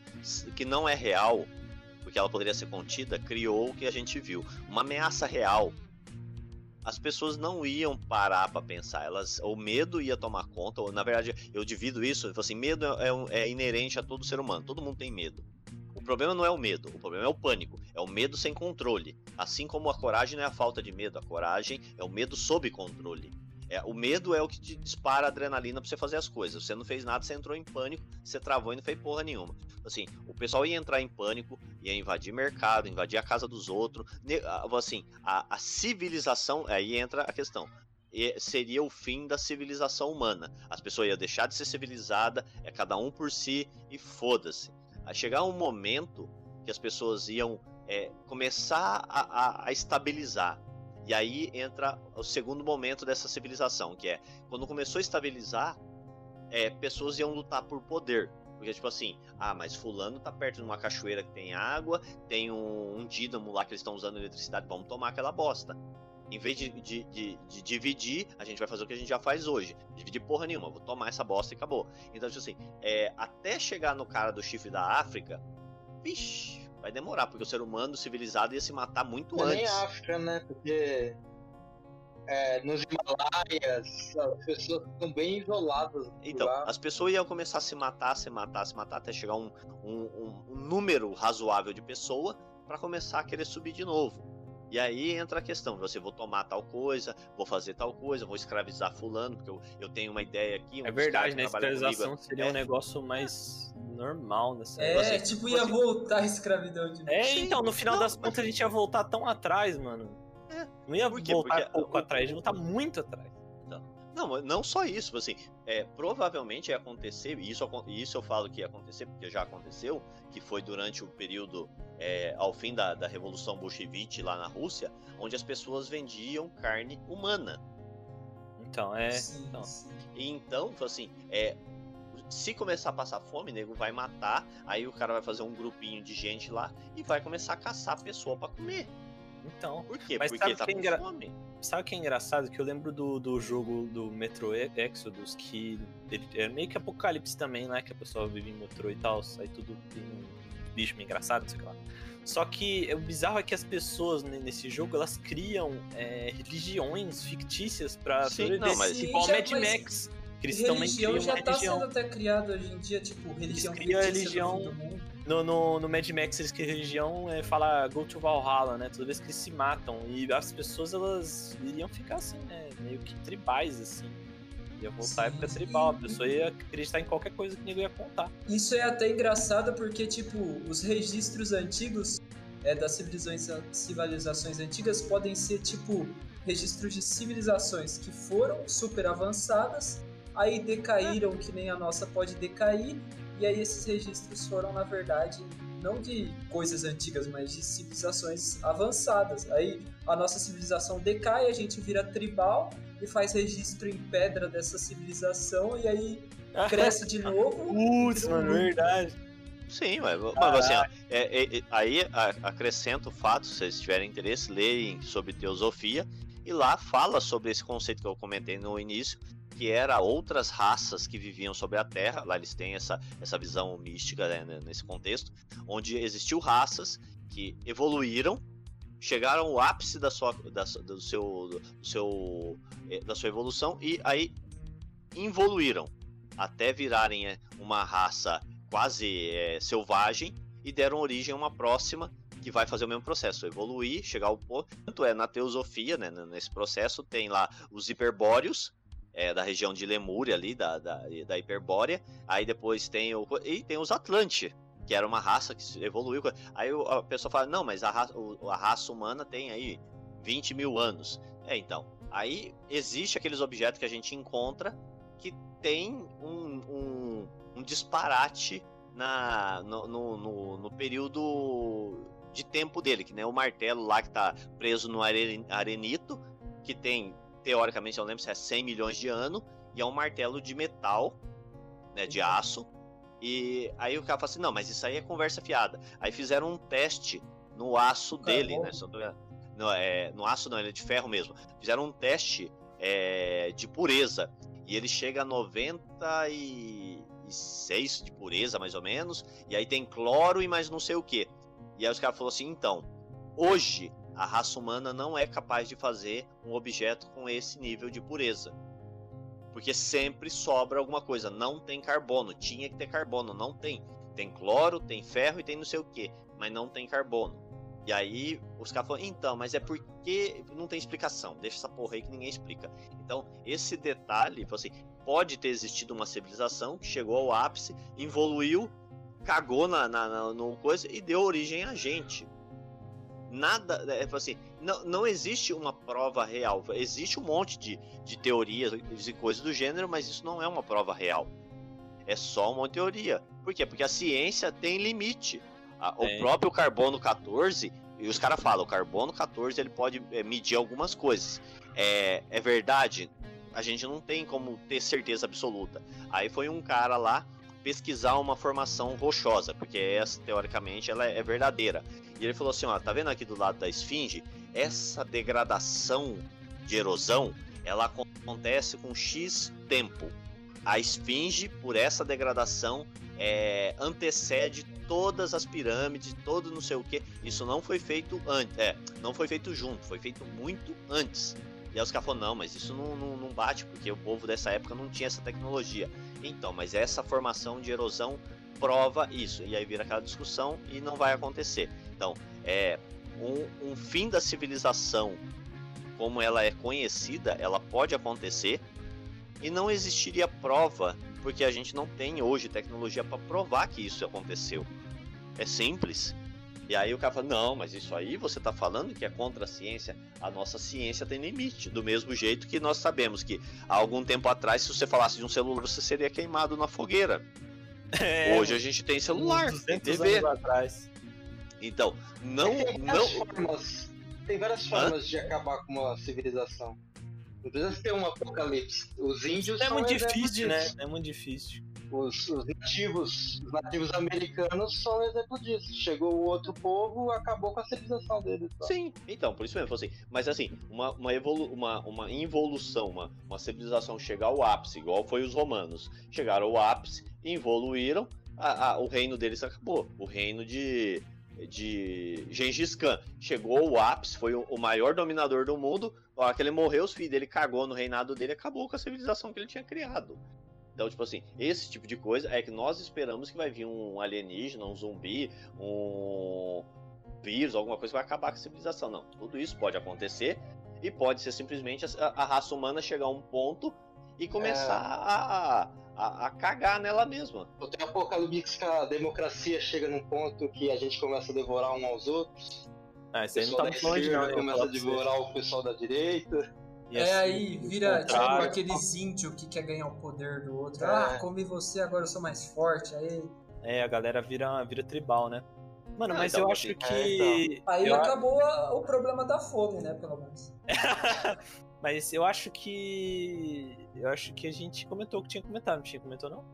que não é real, porque ela poderia ser contida, criou o que a gente viu. Uma ameaça real. As pessoas não iam parar pra pensar, elas, o medo ia tomar conta, ou na verdade eu divido isso, assim, medo é, é é inerente a todo ser humano, todo mundo tem medo. O problema não é o medo, o problema é o pânico, é o medo sem controle. Assim como a coragem não é a falta de medo, a coragem é o medo sob controle. É, o medo é o que te dispara a adrenalina pra você fazer as coisas. Você não fez nada, você entrou em pânico, você travou e não fez porra nenhuma. Assim, o pessoal ia entrar em pânico, ia invadir mercado, invadir a casa dos outros. Assim, a, a civilização, aí entra a questão. Seria o fim da civilização humana. As pessoas iam deixar de ser civilizada, é cada um por si e foda-se. A chegar um momento que as pessoas iam é, começar a, a- a estabilizar. E aí entra o segundo momento dessa civilização, que é quando começou a estabilizar, é, pessoas iam lutar por poder. Porque, tipo assim, ah, mas fulano tá perto de uma cachoeira que tem água, tem um, um dínamo lá que eles estão usando eletricidade, vamos tomar aquela bosta. Em vez de, de, de- de dividir, a gente vai fazer o que a gente já faz hoje. Dividir porra nenhuma, vou tomar essa bosta e acabou. Então, tipo assim, é, até chegar no cara do chifre da África, vixe, Vai demorar, porque o ser humano civilizado ia se matar muito é antes. nem África, né? Porque é, nos Himalaias as pessoas estão bem isoladas. Então, lá. as pessoas iam começar a se matar, se matar, se matar, até chegar um, um- um número razoável de pessoa para começar a querer subir de novo. E aí entra a questão, você vou tomar tal coisa, vou fazer tal coisa, vou escravizar fulano, porque eu, eu tenho uma ideia aqui. um É verdade, né? Escravização comigo seria é- um negócio mais normal nessa É, Você- tipo, você- ia voltar a escravidão de novo. É, Sim, então, no final não, das mas- contas a gente ia voltar tão atrás, mano. É. Não ia Por voltar Porque pouco atrás, ia voltar muito atrás. Não, mas não só isso, assim, é, provavelmente ia acontecer, e isso, isso eu falo que ia acontecer, porque já aconteceu, que foi durante o período é, ao fim da, da Revolução Bolchevique lá na Rússia, onde as pessoas vendiam carne humana. Então, é. Sim, então. sim. E então, assim, é, se começar a passar fome, nego vai matar, aí o cara vai fazer um grupinho de gente lá e vai começar a caçar a pessoa pra comer. Então. Por quê? Mas Porque sabe tá que é com engra- fome. Sabe o que é engraçado? Que eu lembro do, do jogo do Metro Exodus, que ele é meio que apocalipse também, né? Que a pessoa vive em metrô e tal, aí tudo tem um bicho meio engraçado, não sei o que lá. Só que o bizarro é que as pessoas ne- nesse jogo, elas criam é, religiões fictícias pra Sim, sobreviver. não, mas- Igual Sim, já- Mad mas Max. Eles também religião já tá religião. sendo até criada hoje em dia, tipo, religião do religião- fim do mundo. No, no, no Mad Max, eles que religião é, fala go to Valhalla, né? Toda vez que eles se matam. E as pessoas, elas iriam ficar assim, né? Meio que tribais, assim. Ia voltar à época tribal. A pessoa ia acreditar em qualquer coisa que o nego ia contar. Isso é até engraçado porque, tipo, os registros antigos é, das civilizações, civilizações antigas podem ser, tipo, registros de civilizações que foram super avançadas, aí decaíram, que nem a nossa pode decair, e aí esses registros foram, na verdade, não de coisas antigas, mas de civilizações avançadas. Aí a nossa civilização decai, a gente vira tribal e faz registro em pedra dessa civilização, e aí cresce de novo. Putz, um mano, verdade. Sim, mas, mas assim, ó, é- é- é- aí a- acrescenta o fato, se vocês tiverem interesse, leem sobre teosofia, e lá fala sobre esse conceito que eu comentei no início, que era outras raças que viviam sobre a Terra, lá eles têm essa, essa visão mística né, nesse contexto, onde existiu raças que evoluíram, chegaram ao ápice da sua, da, do seu, do seu, eh, da sua evolução e aí involuíram até virarem eh, uma raça quase eh, selvagem e deram origem a uma próxima que vai fazer o mesmo processo, evoluir, chegar ao ponto. Tanto é na teosofia, né, n- nesse processo, tem lá os hiperbóreos, é, da região de Lemúria ali, da, da, da Hiperbórea, aí depois tem o. E tem os Atlante, que era uma raça que evoluiu. Aí a pessoa fala, não, mas a raça, a raça humana tem aí 20 mil anos. É, então. Aí existe aqueles objetos que a gente encontra que tem um, um, um disparate na, no, no, no- no período de tempo dele, que nem o martelo lá que tá preso no are- arenito, que tem, teoricamente, eu não lembro se é 100 milhões de anos, e é um martelo de metal, né, de aço, e aí o cara fala assim, não, mas isso aí é conversa fiada. Aí fizeram um teste no aço dele, né, no, é, no aço não, ele é de ferro mesmo. Fizeram um teste é, de pureza, e ele chega a 96 de pureza, mais ou menos, e aí tem cloro e mais não sei o que. E aí os caras falaram assim, então, hoje a raça humana não é capaz de fazer um objeto com esse nível de pureza. Porque sempre sobra alguma coisa. Não tem carbono. Tinha que ter carbono. Não tem. Tem cloro, tem ferro e tem não sei o que. Mas não tem carbono. E aí os caras falaram, então, mas é porque não tem explicação. Deixa essa porra aí que ninguém explica. Então, esse detalhe, assim, pode ter existido uma civilização que chegou ao ápice, evoluiu, cagou na, na, na no coisa e deu origem a gente nada. É, assim, não, não existe uma prova real. Existe um monte de, de teorias e coisas do gênero, mas isso não é uma prova real. É só uma teoria. Por quê? Porque a ciência tem limite. A, o É. próprio carbono 14, e os caras falam, o carbono 14 ele pode é, medir algumas coisas. É, é verdade? A gente não tem como ter certeza absoluta. Aí foi um cara lá pesquisar uma formação rochosa, porque essa, teoricamente, ela é verdadeira. E ele falou assim, ó, tá vendo aqui do lado da esfinge? Essa degradação de erosão, ela acon- acontece com X tempo. A esfinge, por essa degradação, é, antecede todas as pirâmides, todo não sei o que. Isso não foi feito antes, é, não foi feito junto, foi feito muito antes. E aí os caras falaram, não, mas isso não, não, não, bate, porque o povo dessa época não tinha essa tecnologia. Então, mas essa formação de erosão prova isso. E aí vira aquela discussão e não vai acontecer. Então, é um, um fim da civilização como ela é conhecida, ela pode acontecer e não existiria prova, porque a gente não tem hoje tecnologia para provar que isso aconteceu. É simples. E aí o cara fala, não, mas isso aí você está falando que é contra a ciência. A nossa ciência tem limite. Do mesmo jeito que nós sabemos que há algum tempo atrás, se você falasse de um celular, você seria queimado na fogueira. É, Hoje a gente tem celular, tem TV. atrás. Então, não. Tem não... Formas, tem várias formas Hã? de acabar com uma civilização. Não precisa ter um apocalipse. Os índios. É muito difícil, né? É muito difícil. Os, os, nativos, os nativos americanos são um exemplo disso. Chegou o outro povo, acabou com a civilização deles. Sim, então, por isso mesmo, assim. Mas assim, uma, uma, evolu uma, uma involução, uma, uma civilização chegar ao ápice, igual foi os romanos. Chegaram ao ápice, evoluíram, a, a, o reino deles acabou. O reino de, de Gengis Khan chegou ao ápice, foi o, o maior dominador do mundo. A hora que ele morreu, os filhos dele cagou no reinado dele, acabou com a civilização que ele tinha criado. Então, tipo assim, esse tipo de coisa é que nós esperamos que vai vir um alienígena, um zumbi, um vírus, alguma coisa que vai acabar com a civilização. Não, tudo isso pode acontecer e pode ser simplesmente a, a raça humana chegar a um ponto e começar é... a, a, a, cagar nela mesma. Tem apocalipse que a democracia chega num ponto que a gente começa a devorar um aos outros. Ah, isso aí não tá muito longe, não. Começa a devorar o pessoal da direita. E é assim, aí, vira tipo aqueles índios que quer ganhar o poder do outro. É. Ah, come você, agora eu sou mais forte. Aí. É, a galera vira, vira tribal, né? Mano, ah, mas então, eu acho que. É, então. Aí eu... acabou a, o problema da fome, né? Pelo menos. mas eu acho que. Eu acho que a gente comentou o que tinha comentado, não tinha comentou, não?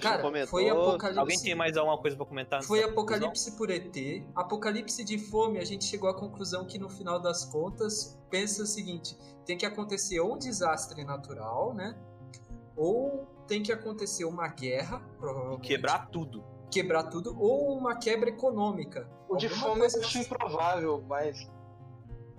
Cara, comentou? foi Apocalipse. Alguém tem mais alguma coisa para comentar? Foi Apocalipse por ET. Apocalipse de fome, a gente chegou à conclusão que no final das contas, pensa o seguinte: tem que acontecer ou um desastre natural, né? Ou tem que acontecer uma guerra, provavelmente. E quebrar tudo. Quebrar tudo, ou uma quebra econômica. O de fome é assim. improvável, mas.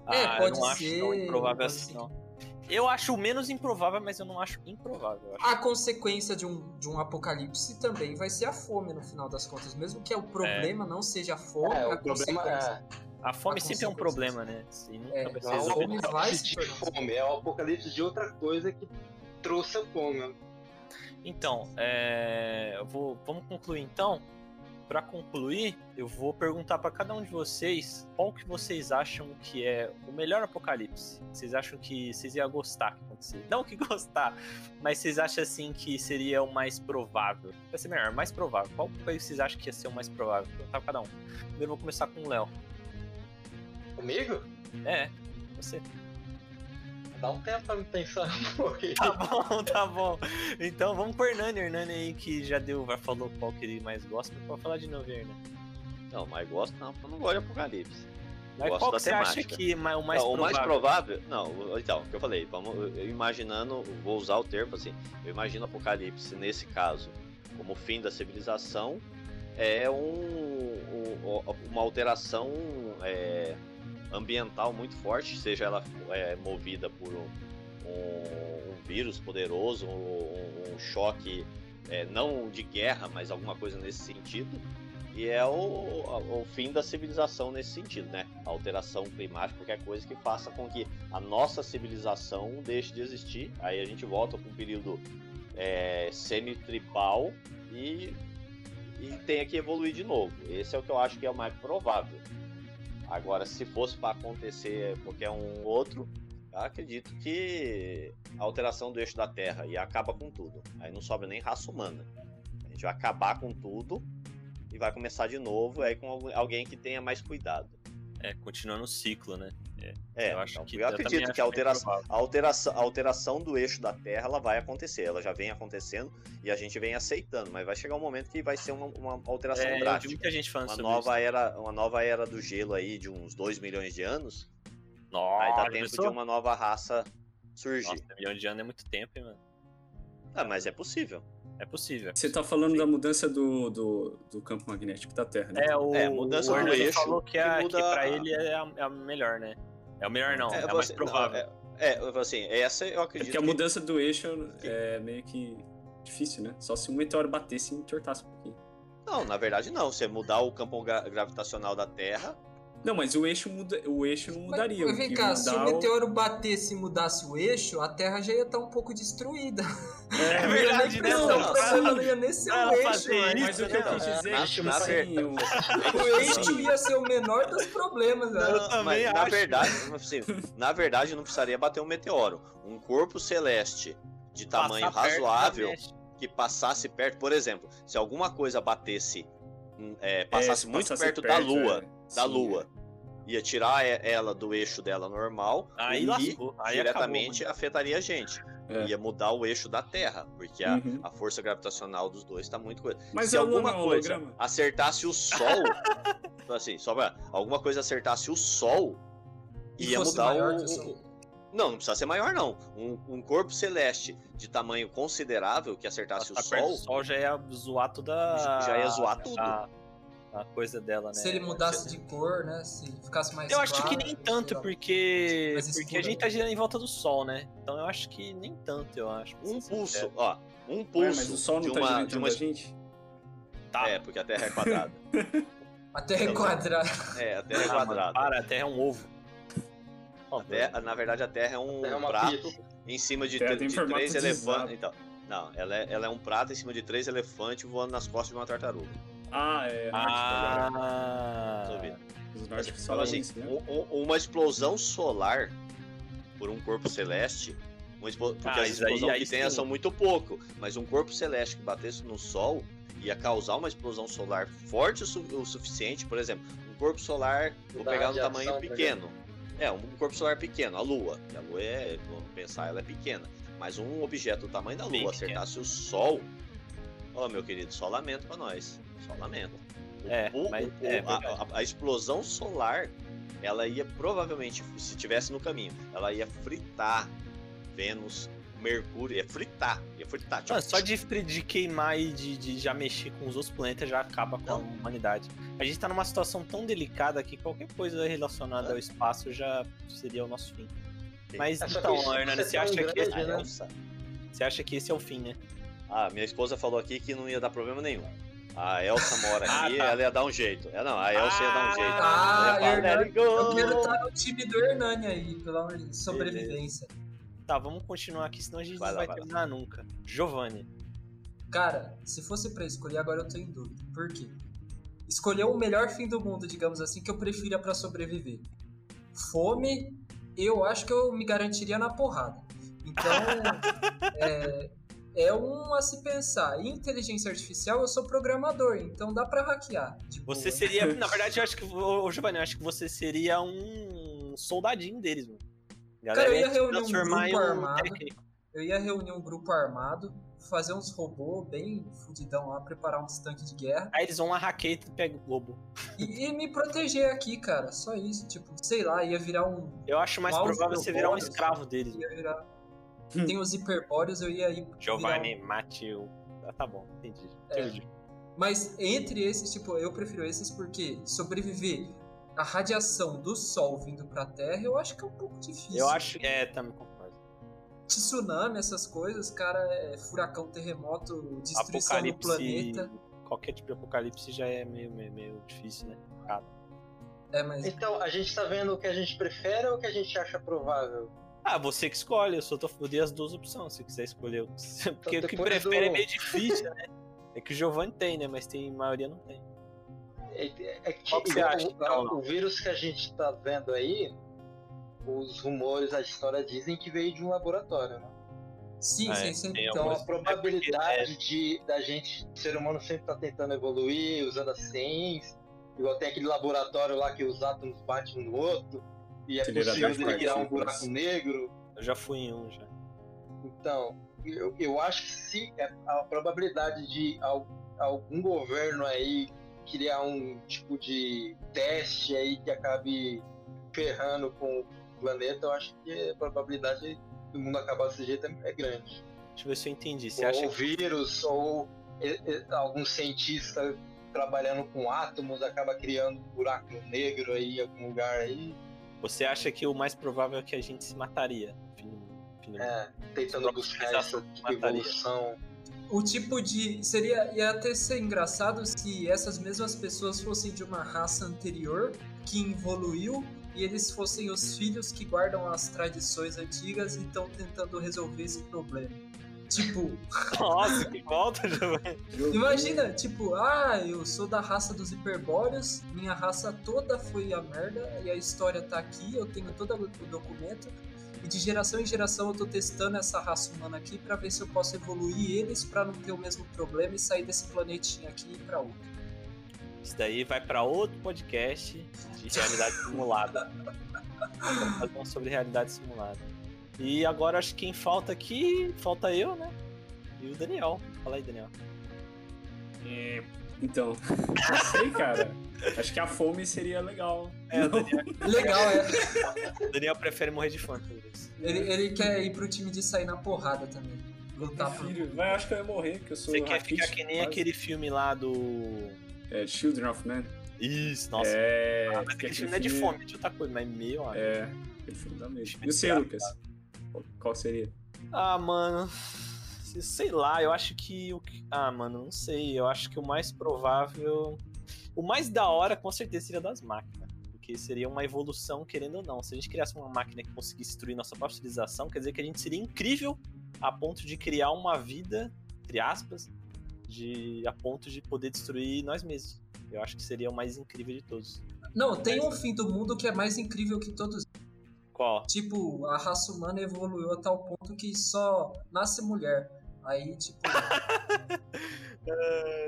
É, ah, pode eu não ser. Acho tão improvável assim, não. Eu acho menos improvável, mas eu não acho improvável. Acho. A consequência de um, de um apocalipse também vai ser a fome, no final das contas. Mesmo que o problema é. não seja a fome, é, a consequência. É... A fome a sempre é um problema, né? Nunca é, vai ser a fome vai se fome, é o apocalipse de outra coisa que trouxe a fome. Então, é... vou... vamos concluir então para concluir, eu vou perguntar para cada um de vocês qual que vocês acham que é o melhor apocalipse. Vocês acham que vocês iam gostar que acontecer? Não que gostar, mas vocês acham assim que seria o mais provável? Vai ser melhor, mais provável. Qual que vocês acham que ia ser o mais provável? Vou perguntar pra cada um. Primeiro vou começar com o Léo. Comigo? É, você. Dá um tempo pra me pensar um Tá bom, tá bom. Então vamos por Hernani. Hernani aí que já deu, já falou qual que ele mais gosta, pode falar de novo, Hernani. Não, mais gosto não, porque eu não gosto de Apocalipse. Mas qual que você acha que o mais não, provável? O mais provável. Não, então, o que eu falei, vamos, eu imaginando, vou usar o termo assim, eu imagino Apocalipse nesse caso como fim da civilização é um, um uma alteração é, ambiental muito forte, seja ela é, movida por um, um, um vírus poderoso, um, um choque é, não de guerra, mas alguma coisa nesse sentido. E é o, o, fim da civilização nesse sentido, né? A alteração climática, qualquer coisa que faça com que a nossa civilização deixe de existir. Aí a gente volta para um período é, semi-tribal e, e tenha que evoluir de novo. Esse é o que eu acho que é o mais provável. Agora, se fosse para acontecer qualquer um outro, acredito que a alteração do eixo da Terra e acaba com tudo. Aí não sobra nem raça humana. A gente vai acabar com tudo e vai começar de novo aí com alguém que tenha mais cuidado. É, continuando o ciclo, né? É, eu, acho então, que, eu acredito que a alteração, a, alteração, a alteração do eixo da Terra ela vai acontecer, ela já vem acontecendo e a gente vem aceitando, mas vai chegar um momento que vai ser uma, uma alteração é, drástica. muita gente falando uma nova isso. era, uma nova era do gelo aí de uns 2 milhões de anos. Nossa, aí dá tempo pensou? de uma nova raça surgir. Nossa, milhão de anos é muito tempo, hein, mano. Ah, mas é possível. É possível. Você tá falando Sim. da mudança do, do, do, campo magnético da Terra, né? É, o, é, mudança o do eixo. falou que, a, que, muda... que pra ele é a, é a, melhor, né? É o melhor não, é, é mais provável. Não, é, é, assim, essa eu acredito. É que a mudança do eixo é meio que difícil, né? Só se um meteoro batesse e entortasse um pouquinho. Não, na verdade não. Você mudar o campo gravitacional da Terra, não, mas o eixo, muda, o eixo não mudaria. Mas, vem cá, se o meteoro batesse e mudasse o eixo, a Terra já ia estar um pouco destruída. É, é verdade, né? Não, não, não, não ia nem ser o eixo. Mas o que eu quis dizer é tipo assim, o... o eixo ia ser o menor dos problemas. Né? Eu também mas, acho. Na verdade, assim, na verdade, não precisaria bater um meteoro. Um corpo celeste de tamanho razoável que passasse perto, por exemplo, se alguma coisa batesse, hum, é, passasse é, muito passasse perto, perto, da Lua, é. Da Sim, Lua, ia tirar ela do eixo dela normal aí e aí diretamente acabou, afetaria a gente. É. Ia mudar o eixo da Terra, porque a, uhum. a força gravitacional dos dois está muito coisa. Mas se alguma não, coisa holograma. acertasse o Sol, assim, só pra, alguma coisa acertasse o Sol, e ia mudar o, o, Não, não precisa ser maior, não. Um, um, corpo celeste de tamanho considerável que acertasse Nossa, o Sol. O Sol já ia zoar toda. Já ia zoar tudo. A a coisa dela, né? Se ele mudasse de cor, né? Se ficasse mais Eu claro, acho que nem tanto, porque porque a gente tá girando em volta do sol, né? Então eu acho que nem tanto, eu acho. Um pulso, ó, um pulso Ué, mas o sol não de tá uma, de uma gente. Tá. É, porque a Terra é quadrada. a Terra é quadrada. É, a Terra é ah, quadrada. para, a Terra é um ovo. Terra, na verdade, a Terra é um terra é prato pizza. em cima de, de três elefantes. Então, não, ela é, ela é um prato em cima de três elefantes voando nas costas de uma tartaruga. Ah, é. Ah, Os nórdicos falam assim, isso, né? Uma explosão solar por um corpo celeste. Uma expo... Porque ah, as explosões aí, aí que tem são muito pouco. Mas um corpo celeste que batesse no Sol ia causar uma explosão solar forte o, su o suficiente. Por exemplo, um corpo solar, vou pegar um tamanho pequeno. É, um corpo solar pequeno, a Lua. A Lua é, vamos pensar, ela é pequena. Mas um objeto do tamanho da Lua acertasse o Sol, ó, oh, meu querido, só lamento pra nós. Só lamento. É, o, mas, o, é, a, a, a, explosão solar, ela ia provavelmente, se tivesse no caminho, ela ia fritar Vênus, Mercúrio, ia fritar, ia fritar. Tipo, só de, de queimar e de, de, já mexer com os outros planetas já acaba com não. a humanidade. A gente tá numa situação tão delicada que qualquer coisa relacionada é. ao espaço já seria o nosso fim. Mas é, então, Hernani, você acha grande, que esse, né? você acha que esse é o fim, né? Ah, minha esposa falou aqui que não ia dar problema nenhum. A Elsa mora ah, aqui, ah, tá. ela ia dar um jeito. É, não, a Elsa ah, ia dar um jeito. Ah, Hernani, eu quero estar no time do Hernani aí, pela sobrevivência. Tá, vamos continuar aqui, senão a gente vai não lá, vai, vai terminar lá. nunca. Giovanni. Cara, se fosse pra escolher, agora eu tô em dúvida. Por quê? Escolher o melhor fim do mundo, digamos assim, que eu prefira para sobreviver. Fome, eu acho que eu me garantiria na porrada. Então, é, é um a se pensar. E inteligência artificial, eu sou programador, então dá para hackear. Você seria, na verdade, eu acho que, ô, Giovanni, eu acho que você seria um soldadinho deles, mano. Galera, Cara, eu ia reunir um grupo armado. Técnico. Eu ia reunir um grupo armado, fazer uns robôs bem fudidão lá, preparar uns tanques de guerra. Aí eles vão lá hackear e pega o globo. E, e, me proteger aqui, cara. Só isso. Tipo, sei lá, ia virar um. Eu acho mais provável você virar um escravo deles. Ia virar tem os hiperbóreos, eu ia ir. Giovanni virar... Ah, tá bom, entendi. É. Mas entre esses, tipo, eu prefiro esses porque sobreviver a radiação do Sol vindo pra Terra, eu acho que é um pouco difícil. Eu acho que é, também concordo. Tsunami, essas coisas, cara, é furacão, terremoto, destruição do planeta. Qualquer tipo de apocalipse já é meio, meio, meio difícil, né? É, mas... Então, a gente tá vendo o que a gente prefere ou o que a gente acha provável? Ah, você que escolhe, eu só tô, eu dei as duas opções, se quiser escolher. Porque então, o que prefere do... é meio difícil, né? É que o Giovanni tem, né? Mas tem, a maioria não tem. É, é, é que, que acha, o, então, o, vírus que a gente tá vendo aí, os rumores, a história dizem que veio de um laboratório, né? Sim, é, sim, sim. Então a probabilidade é de da gente, o ser humano sempre tá tentando evoluir, usando a ciência, igual tem aquele laboratório lá que os átomos batem um no outro e é possível ele criar um buraco negro. Eu já fui em um já. Então, eu, eu acho que se é a probabilidade de algum governo aí criar um tipo de teste aí que acabe ferrando com o planeta, eu acho que a probabilidade do mundo acabar desse jeito é, é grande. Deixa eu ver se eu entendi. Você ou acha que vírus, ou e- e- algum cientista trabalhando com átomos acaba criando um buraco negro aí em algum lugar aí, você acha que o mais provável é que a gente se mataria? Fim fim é, tentando buscar essa evolução. O tipo de. Seria. Ia até ser engraçado se essas mesmas pessoas fossem de uma raça anterior que evoluiu e eles fossem os filhos que guardam as tradições antigas e estão tentando resolver esse problema. Tipo, Nossa, que volta, Giovanni. imagina, tipo, ah, eu sou da raça dos hiperbóreos, minha raça toda foi a merda e a história tá aqui, eu tenho todo o documento. E de geração em geração eu tô testando essa raça humana aqui pra ver se eu posso evoluir eles pra não ter o mesmo problema e sair desse planetinha aqui e ir pra outro. Isso daí vai pra outro podcast de realidade simulada. Vamos fazer um sobre realidade simulada. E agora acho que quem falta aqui, falta eu, né? E o Daniel. Fala aí, Daniel. É, Então, não sei, cara. Acho que a fome seria legal. É, o Daniel, Legal, é. o Daniel prefere morrer de fome. Ele, ele quer ir pro time de sair na porrada também. Lutar por. Prefiro, mas eu acho que eu ia morrer, porque eu sou Você quer ficar que nem quase. aquele filme lá do. É, Children of Men. Isso, nossa. é, Ah, mas aquele filme não é de fome, de outra coisa, mas meio, ó. É, aquele filme da mesma. E o seu. Lucas? Qual- seria? Ah, mano. Sei lá, eu acho que o que- Ah, mano, não sei. Eu acho que o mais provável. O mais da hora, com certeza, seria das máquinas. Porque seria uma evolução, querendo ou não. Se a gente criasse uma máquina que conseguisse destruir nossa própria civilização, quer dizer que a gente seria incrível a ponto de criar uma vida, entre aspas, de a ponto de poder destruir nós mesmos. Eu acho que seria o mais incrível de todos. Não, tem um fim do mundo que é mais incrível que todos. Qual? Tipo, a raça humana evoluiu a tal ponto que só nasce mulher. Aí, tipo,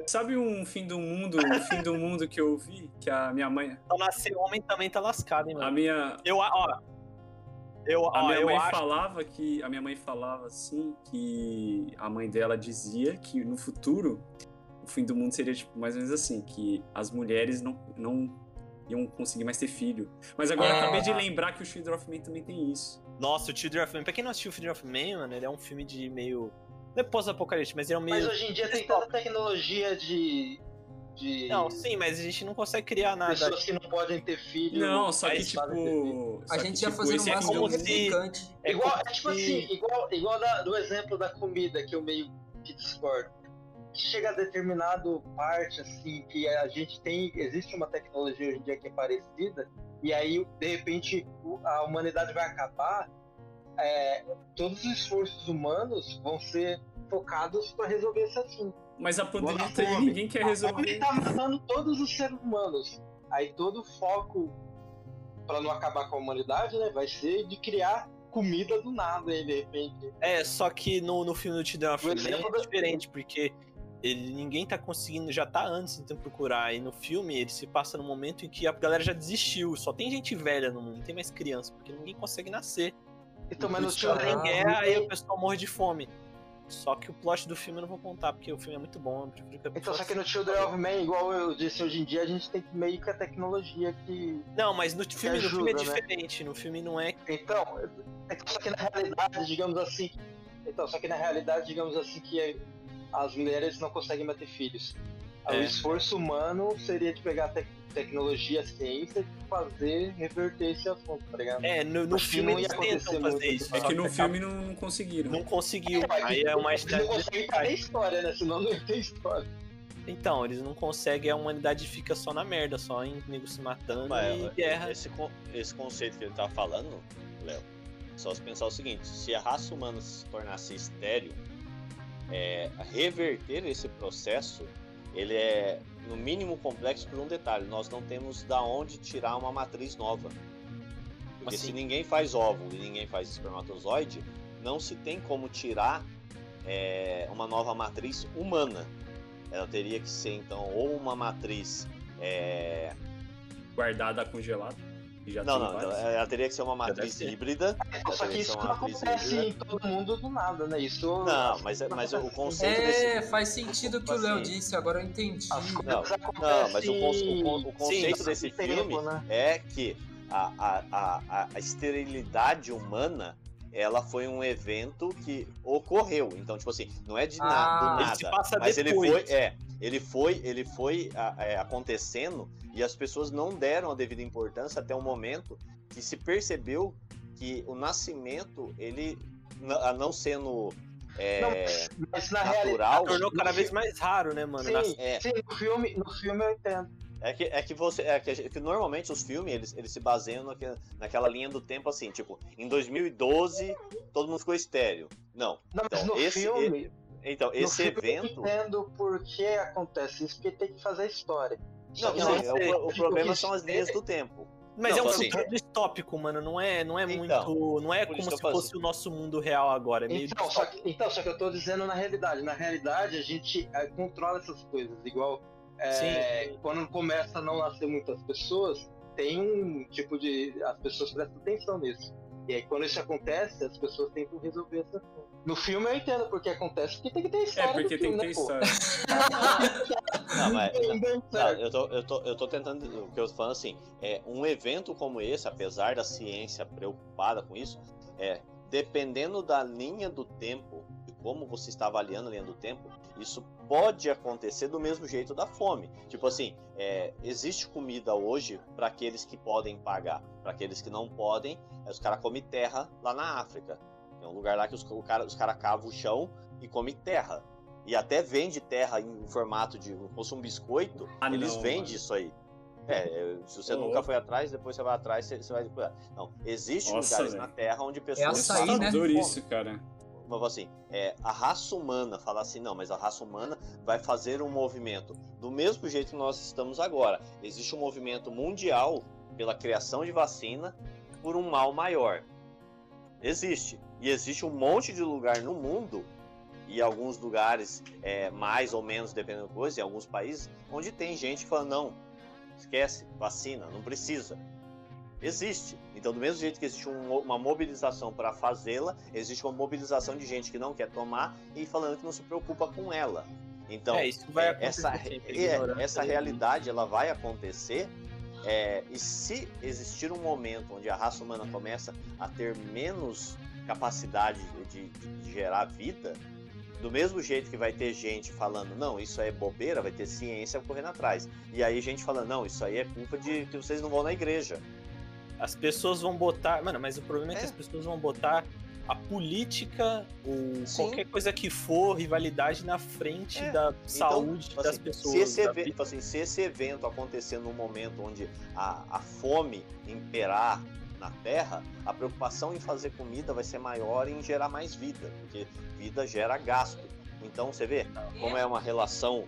Sabe um fim do mundo, um fim do mundo que eu vi? Que a minha mãe. Então nascer homem também tá lascado, hein, A mano? minha, Eu, a- ó. Eu, a ó, minha eu mãe acho. falava que. A minha mãe falava assim que a mãe dela dizia que no futuro o fim do mundo seria tipo, mais ou menos assim, que as mulheres não, não iam conseguir mais ter filho. Mas agora eu Ah. acabei de lembrar que o Children of Men também tem isso. Nossa, o Children of Man. Pra quem não assistiu o Children of Man, mano, ele é um filme de meio. Não é pós-apocalipse, mas ele é um meio. Mas hoje em dia tem tanta tecnologia de. de Não, sim, mas a gente não consegue criar nada. pessoas que não podem ter filho. Não, só que tipo. a só gente que, ia tipo, fazer esse é máximo um se- replicante. É igual, como é tipo se- assim, igual, igual da- do exemplo da comida que eu meio que discordo. Chega a determinado parte, assim, que a gente tem. Existe uma tecnologia hoje em dia que é parecida, e aí, de repente, a humanidade vai acabar. é, todos os esforços humanos vão ser focados para resolver esse assunto. Mas a pandemia a tá aí, ninguém quer A resolver. tá matando todos os seres humanos. Aí todo o foco para não acabar com a humanidade, né, vai ser de criar comida do nada, aí, de repente. É, só que no, no filme do Children of O Man exemplo é da- diferente, porque ele, ninguém tá conseguindo, já tá antes tentando procurar. E no filme ele se passa no momento em que a galera já desistiu. Só tem gente velha no mundo, não tem mais criança, porque ninguém consegue nascer. Então, mas. Tem Ah, guerra, aí o pessoal morre de fome. Só que o plot do filme eu não vou contar, porque o filme é muito bom. Então, só que no. Children of Men, igual eu disse hoje em dia, a gente tem que meio que a tecnologia que. Não, mas no filme, no filme é ajuda, né? diferente. No filme não é. Então, é só que na realidade, digamos assim. Então, só que na realidade, digamos assim, que as mulheres não conseguem manter filhos. O É. esforço humano seria de pegar a tec- tecnologia, ciência e fazer reverter esse assunto, tá ligado? É, no, no filme não ia eles tentam acontecer fazer muito, isso. É só que no filme não, não conseguiram. Não conseguiu. É, Aí é uma Eles não conseguem fazer história, né? Senão não ia ter história. Então, eles não conseguem, a humanidade fica só na merda, só em nego se matando Mas, e guerra. Esse, esse conceito que ele tá falando, Léo, só se pensar o seguinte: se a raça humana se tornasse estéreo, é, reverter esse processo, ele é no mínimo complexo por um detalhe: nós não temos da onde tirar uma matriz nova. Porque Assim? se ninguém faz óvulo e ninguém faz espermatozoide, não se tem como tirar é, uma nova matriz humana. Ela teria que ser então ou uma matriz é, Guardada congelada. Já não, tem não, vários. então, ela teria que ser uma matriz híbrida. Então, só que isso não acontece híbrida. em todo mundo do nada, né? Isso. Não, mas, é- mas o conceito É, desse. faz sentido o que o Léo Assim, disse, agora eu entendi. Não, Não, mas o, con- o con- o conceito Sim, desse tempo, filme né? é que a, a, a- a esterilidade humana ela foi um evento que ocorreu. Então, tipo assim, não é de Ah, nada, ele do nada. passa Mas ele foi, é, ele foi, ele foi a- é, acontecendo e as pessoas não deram a devida importância até o momento que se percebeu que o nascimento, ele, não sendo é, Não, Mas na natural, realidade. Tornou no cada vez mais raro, né, mano? Sim, Nas- É. sim, no filme, no filme eu entendo. É que, é que você. É que, gente- que normalmente os filmes eles, eles se baseiam naque- naquela linha do tempo assim, tipo, em 2012 todo mundo ficou estéreo. Não. Não, mas Então, no esse- filme. Então, no esse filme evento. Eu entendo por que acontece isso, porque tem que fazer a história. Não, não, sim, eu é o, o problema são as linhas do tempo. Mas Não, é um assim, futuro distópico, mano. Não é, não é Então, muito. Não é como se fosse o nosso mundo real agora. É meio Então só, que, então, só que eu tô dizendo na realidade. Na realidade, a gente eh, controla essas coisas. Igual eh, quando começa a não nascer muitas pessoas, tem um tipo de. As pessoas prestam atenção nisso. E aí, quando isso acontece, as pessoas tentam resolver essa coisa. No filme eu entendo porque acontece, porque tem que ter É, história. porque no tem filme, que ter né, pô? história. Não, mas. Não, eu, tô, eu, tô, eu tô tentando. O que eu tô falando assim, é um evento como esse, apesar da ciência preocupada com isso, é dependendo da linha do tempo e como você está avaliando a linha do tempo, isso pode acontecer do mesmo jeito da fome. Tipo assim, é, existe comida hoje para aqueles que podem pagar, para aqueles que não podem, é, os caras comem terra lá na África. É um lugar lá que os, o cara, os caras cavam o chão e comem terra. E até vende terra em formato de como se fosse um biscoito. Ah, eles não, vendem mano. isso aí. É, se você Ô, nunca foi atrás, depois você vai atrás, você, você vai procurar. Não, existem Nossa, lugares velho. na Terra onde É pessoas açaí, passam né? Isso, cara. Assim, é, a raça humana fala assim, não, mas a raça humana vai fazer um movimento do mesmo jeito que nós estamos agora. Existe um movimento mundial pela criação de vacina por um mal maior. Existe. E existe um monte de lugar no mundo, e alguns lugares é, mais ou menos, dependendo da coisa, em alguns países, onde tem gente que fala, não, esquece, vacina, não precisa. Existe. Então, do mesmo jeito que existe um- uma mobilização para fazê-la, existe uma mobilização de gente que não quer tomar e falando que não se preocupa com ela. Então, É, isso vai é, acontecer essa, é, essa realidade ela vai acontecer. é, e se existir um momento onde a raça humana começa a ter menos capacidade de, de- de gerar vida, do mesmo jeito que vai ter gente falando, não, isso aí é bobeira, vai ter ciência correndo atrás. E aí gente falando, não, isso aí é culpa de que vocês não vão na igreja. As pessoas vão botar. Mano, mas o problema é, que É. as pessoas vão botar a política ou Sim. qualquer coisa que for, rivalidade na frente É. da saúde Então, das assim, pessoas. Se esse, evento, vida. assim, se esse evento acontecer num momento onde a, a fome imperar na Terra, a preocupação em fazer comida vai ser maior em gerar mais vida, porque vida gera gasto. Então você vê como é uma relação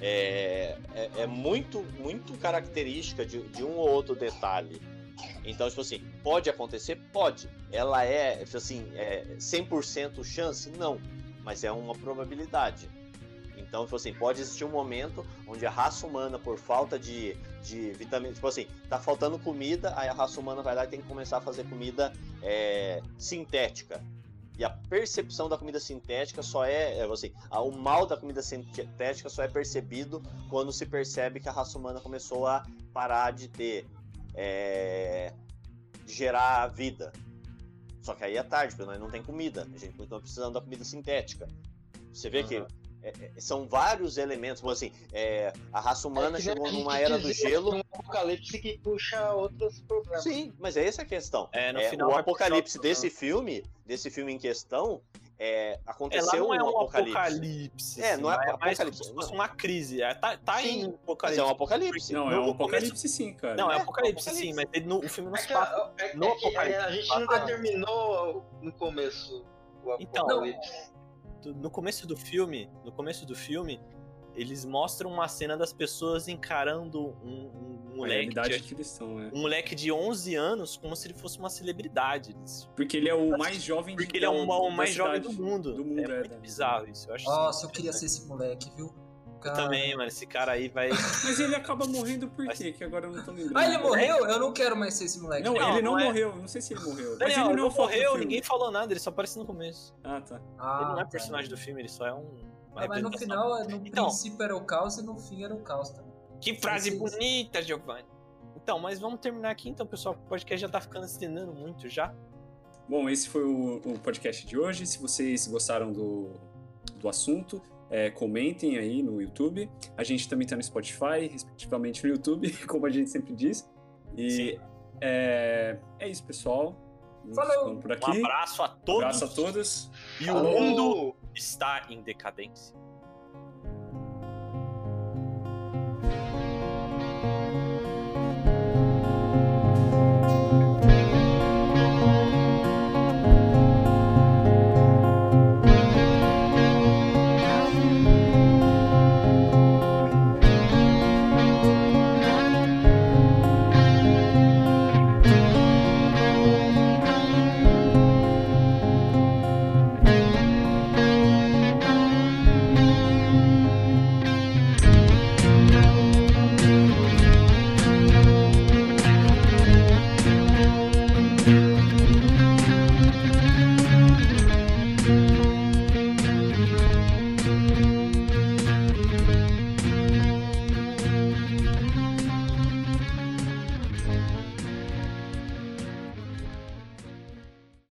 é, é, é muito, muito característica de, de um ou outro detalhe. Então, tipo assim, pode acontecer? Pode. Ela é, tipo assim, é 100% chance? Não. Mas é uma probabilidade. Então, tipo assim, pode existir um momento onde a raça humana, por falta de, de vitamina, tipo assim, tá faltando comida, aí a raça humana vai lá e tem que começar a fazer comida é, sintética. E a percepção da comida sintética só é, é assim, a- o mal da comida sintética só é percebido quando se percebe que a raça humana começou a parar de ter, é, de gerar vida. Só que aí é tarde, porque nós não tem comida, a gente continua precisando da comida sintética. Você vê que Aham. é, é, são vários elementos, assim, é, a raça humana É que nem chegou numa era do gelo. Um apocalipse que puxa outros problemas. Sim, mas é essa a questão. É, no É, final o apocalipse desse filme, desse filme em questão, é, É, aconteceu não é um um apocalipse. apocalipse. É, não é mais apocalipse, como se fosse não. uma crise. É, tá tá Sim, em Mas apocalipse. é um apocalipse. Não, é No um começo- apocalipse sim, cara. Não, é, É, apocalipse, apocalipse. sim, mas ele no- o filme não É se passa. é no apocalipse. a gente nunca Ah. terminou no começo o Então, apocalipse. no começo do filme, no começo do filme, eles mostram uma cena das pessoas encarando um, um moleque de, que eles estão, é. um moleque de 11 anos como se ele fosse uma celebridade. Porque ele é o mais jovem de- Porque ele é o, da- o mais jovem do mundo. Do mundo, é, é, da- bizarro isso. Eu acho Nossa, eu queria ser esse moleque, viu? Eu Cara. também, mano. Esse cara aí vai. Mas ele acaba morrendo por quê? Que agora eu não tô lembrando. Ah, ele morreu? Eu não quero mais ser esse moleque. Não, Não, ele não, não é. morreu. Não sei se ele morreu. Mas Daniel, ele ele não não foca no morreu, ninguém falou nada, ele só aparece no começo. Ah, tá. Ah, ele não é tá. personagem do filme, ele só é um. Ah, mas no final, no Então. princípio era o caos e no fim era o caos também. Que frase Sim, sim. bonita, Giovanni. Então, mas vamos terminar aqui então, pessoal. O podcast já tá ficando estendendo muito já. Bom, esse foi o, o podcast de hoje. Se vocês gostaram do, do assunto, é, comentem aí no YouTube. A gente também está no Spotify, respectivamente no YouTube, como a gente sempre diz. E é, é, isso, pessoal. Falou! Por aqui. Um abraço a todos. Um abraço a todos. E o mundo está em decadência.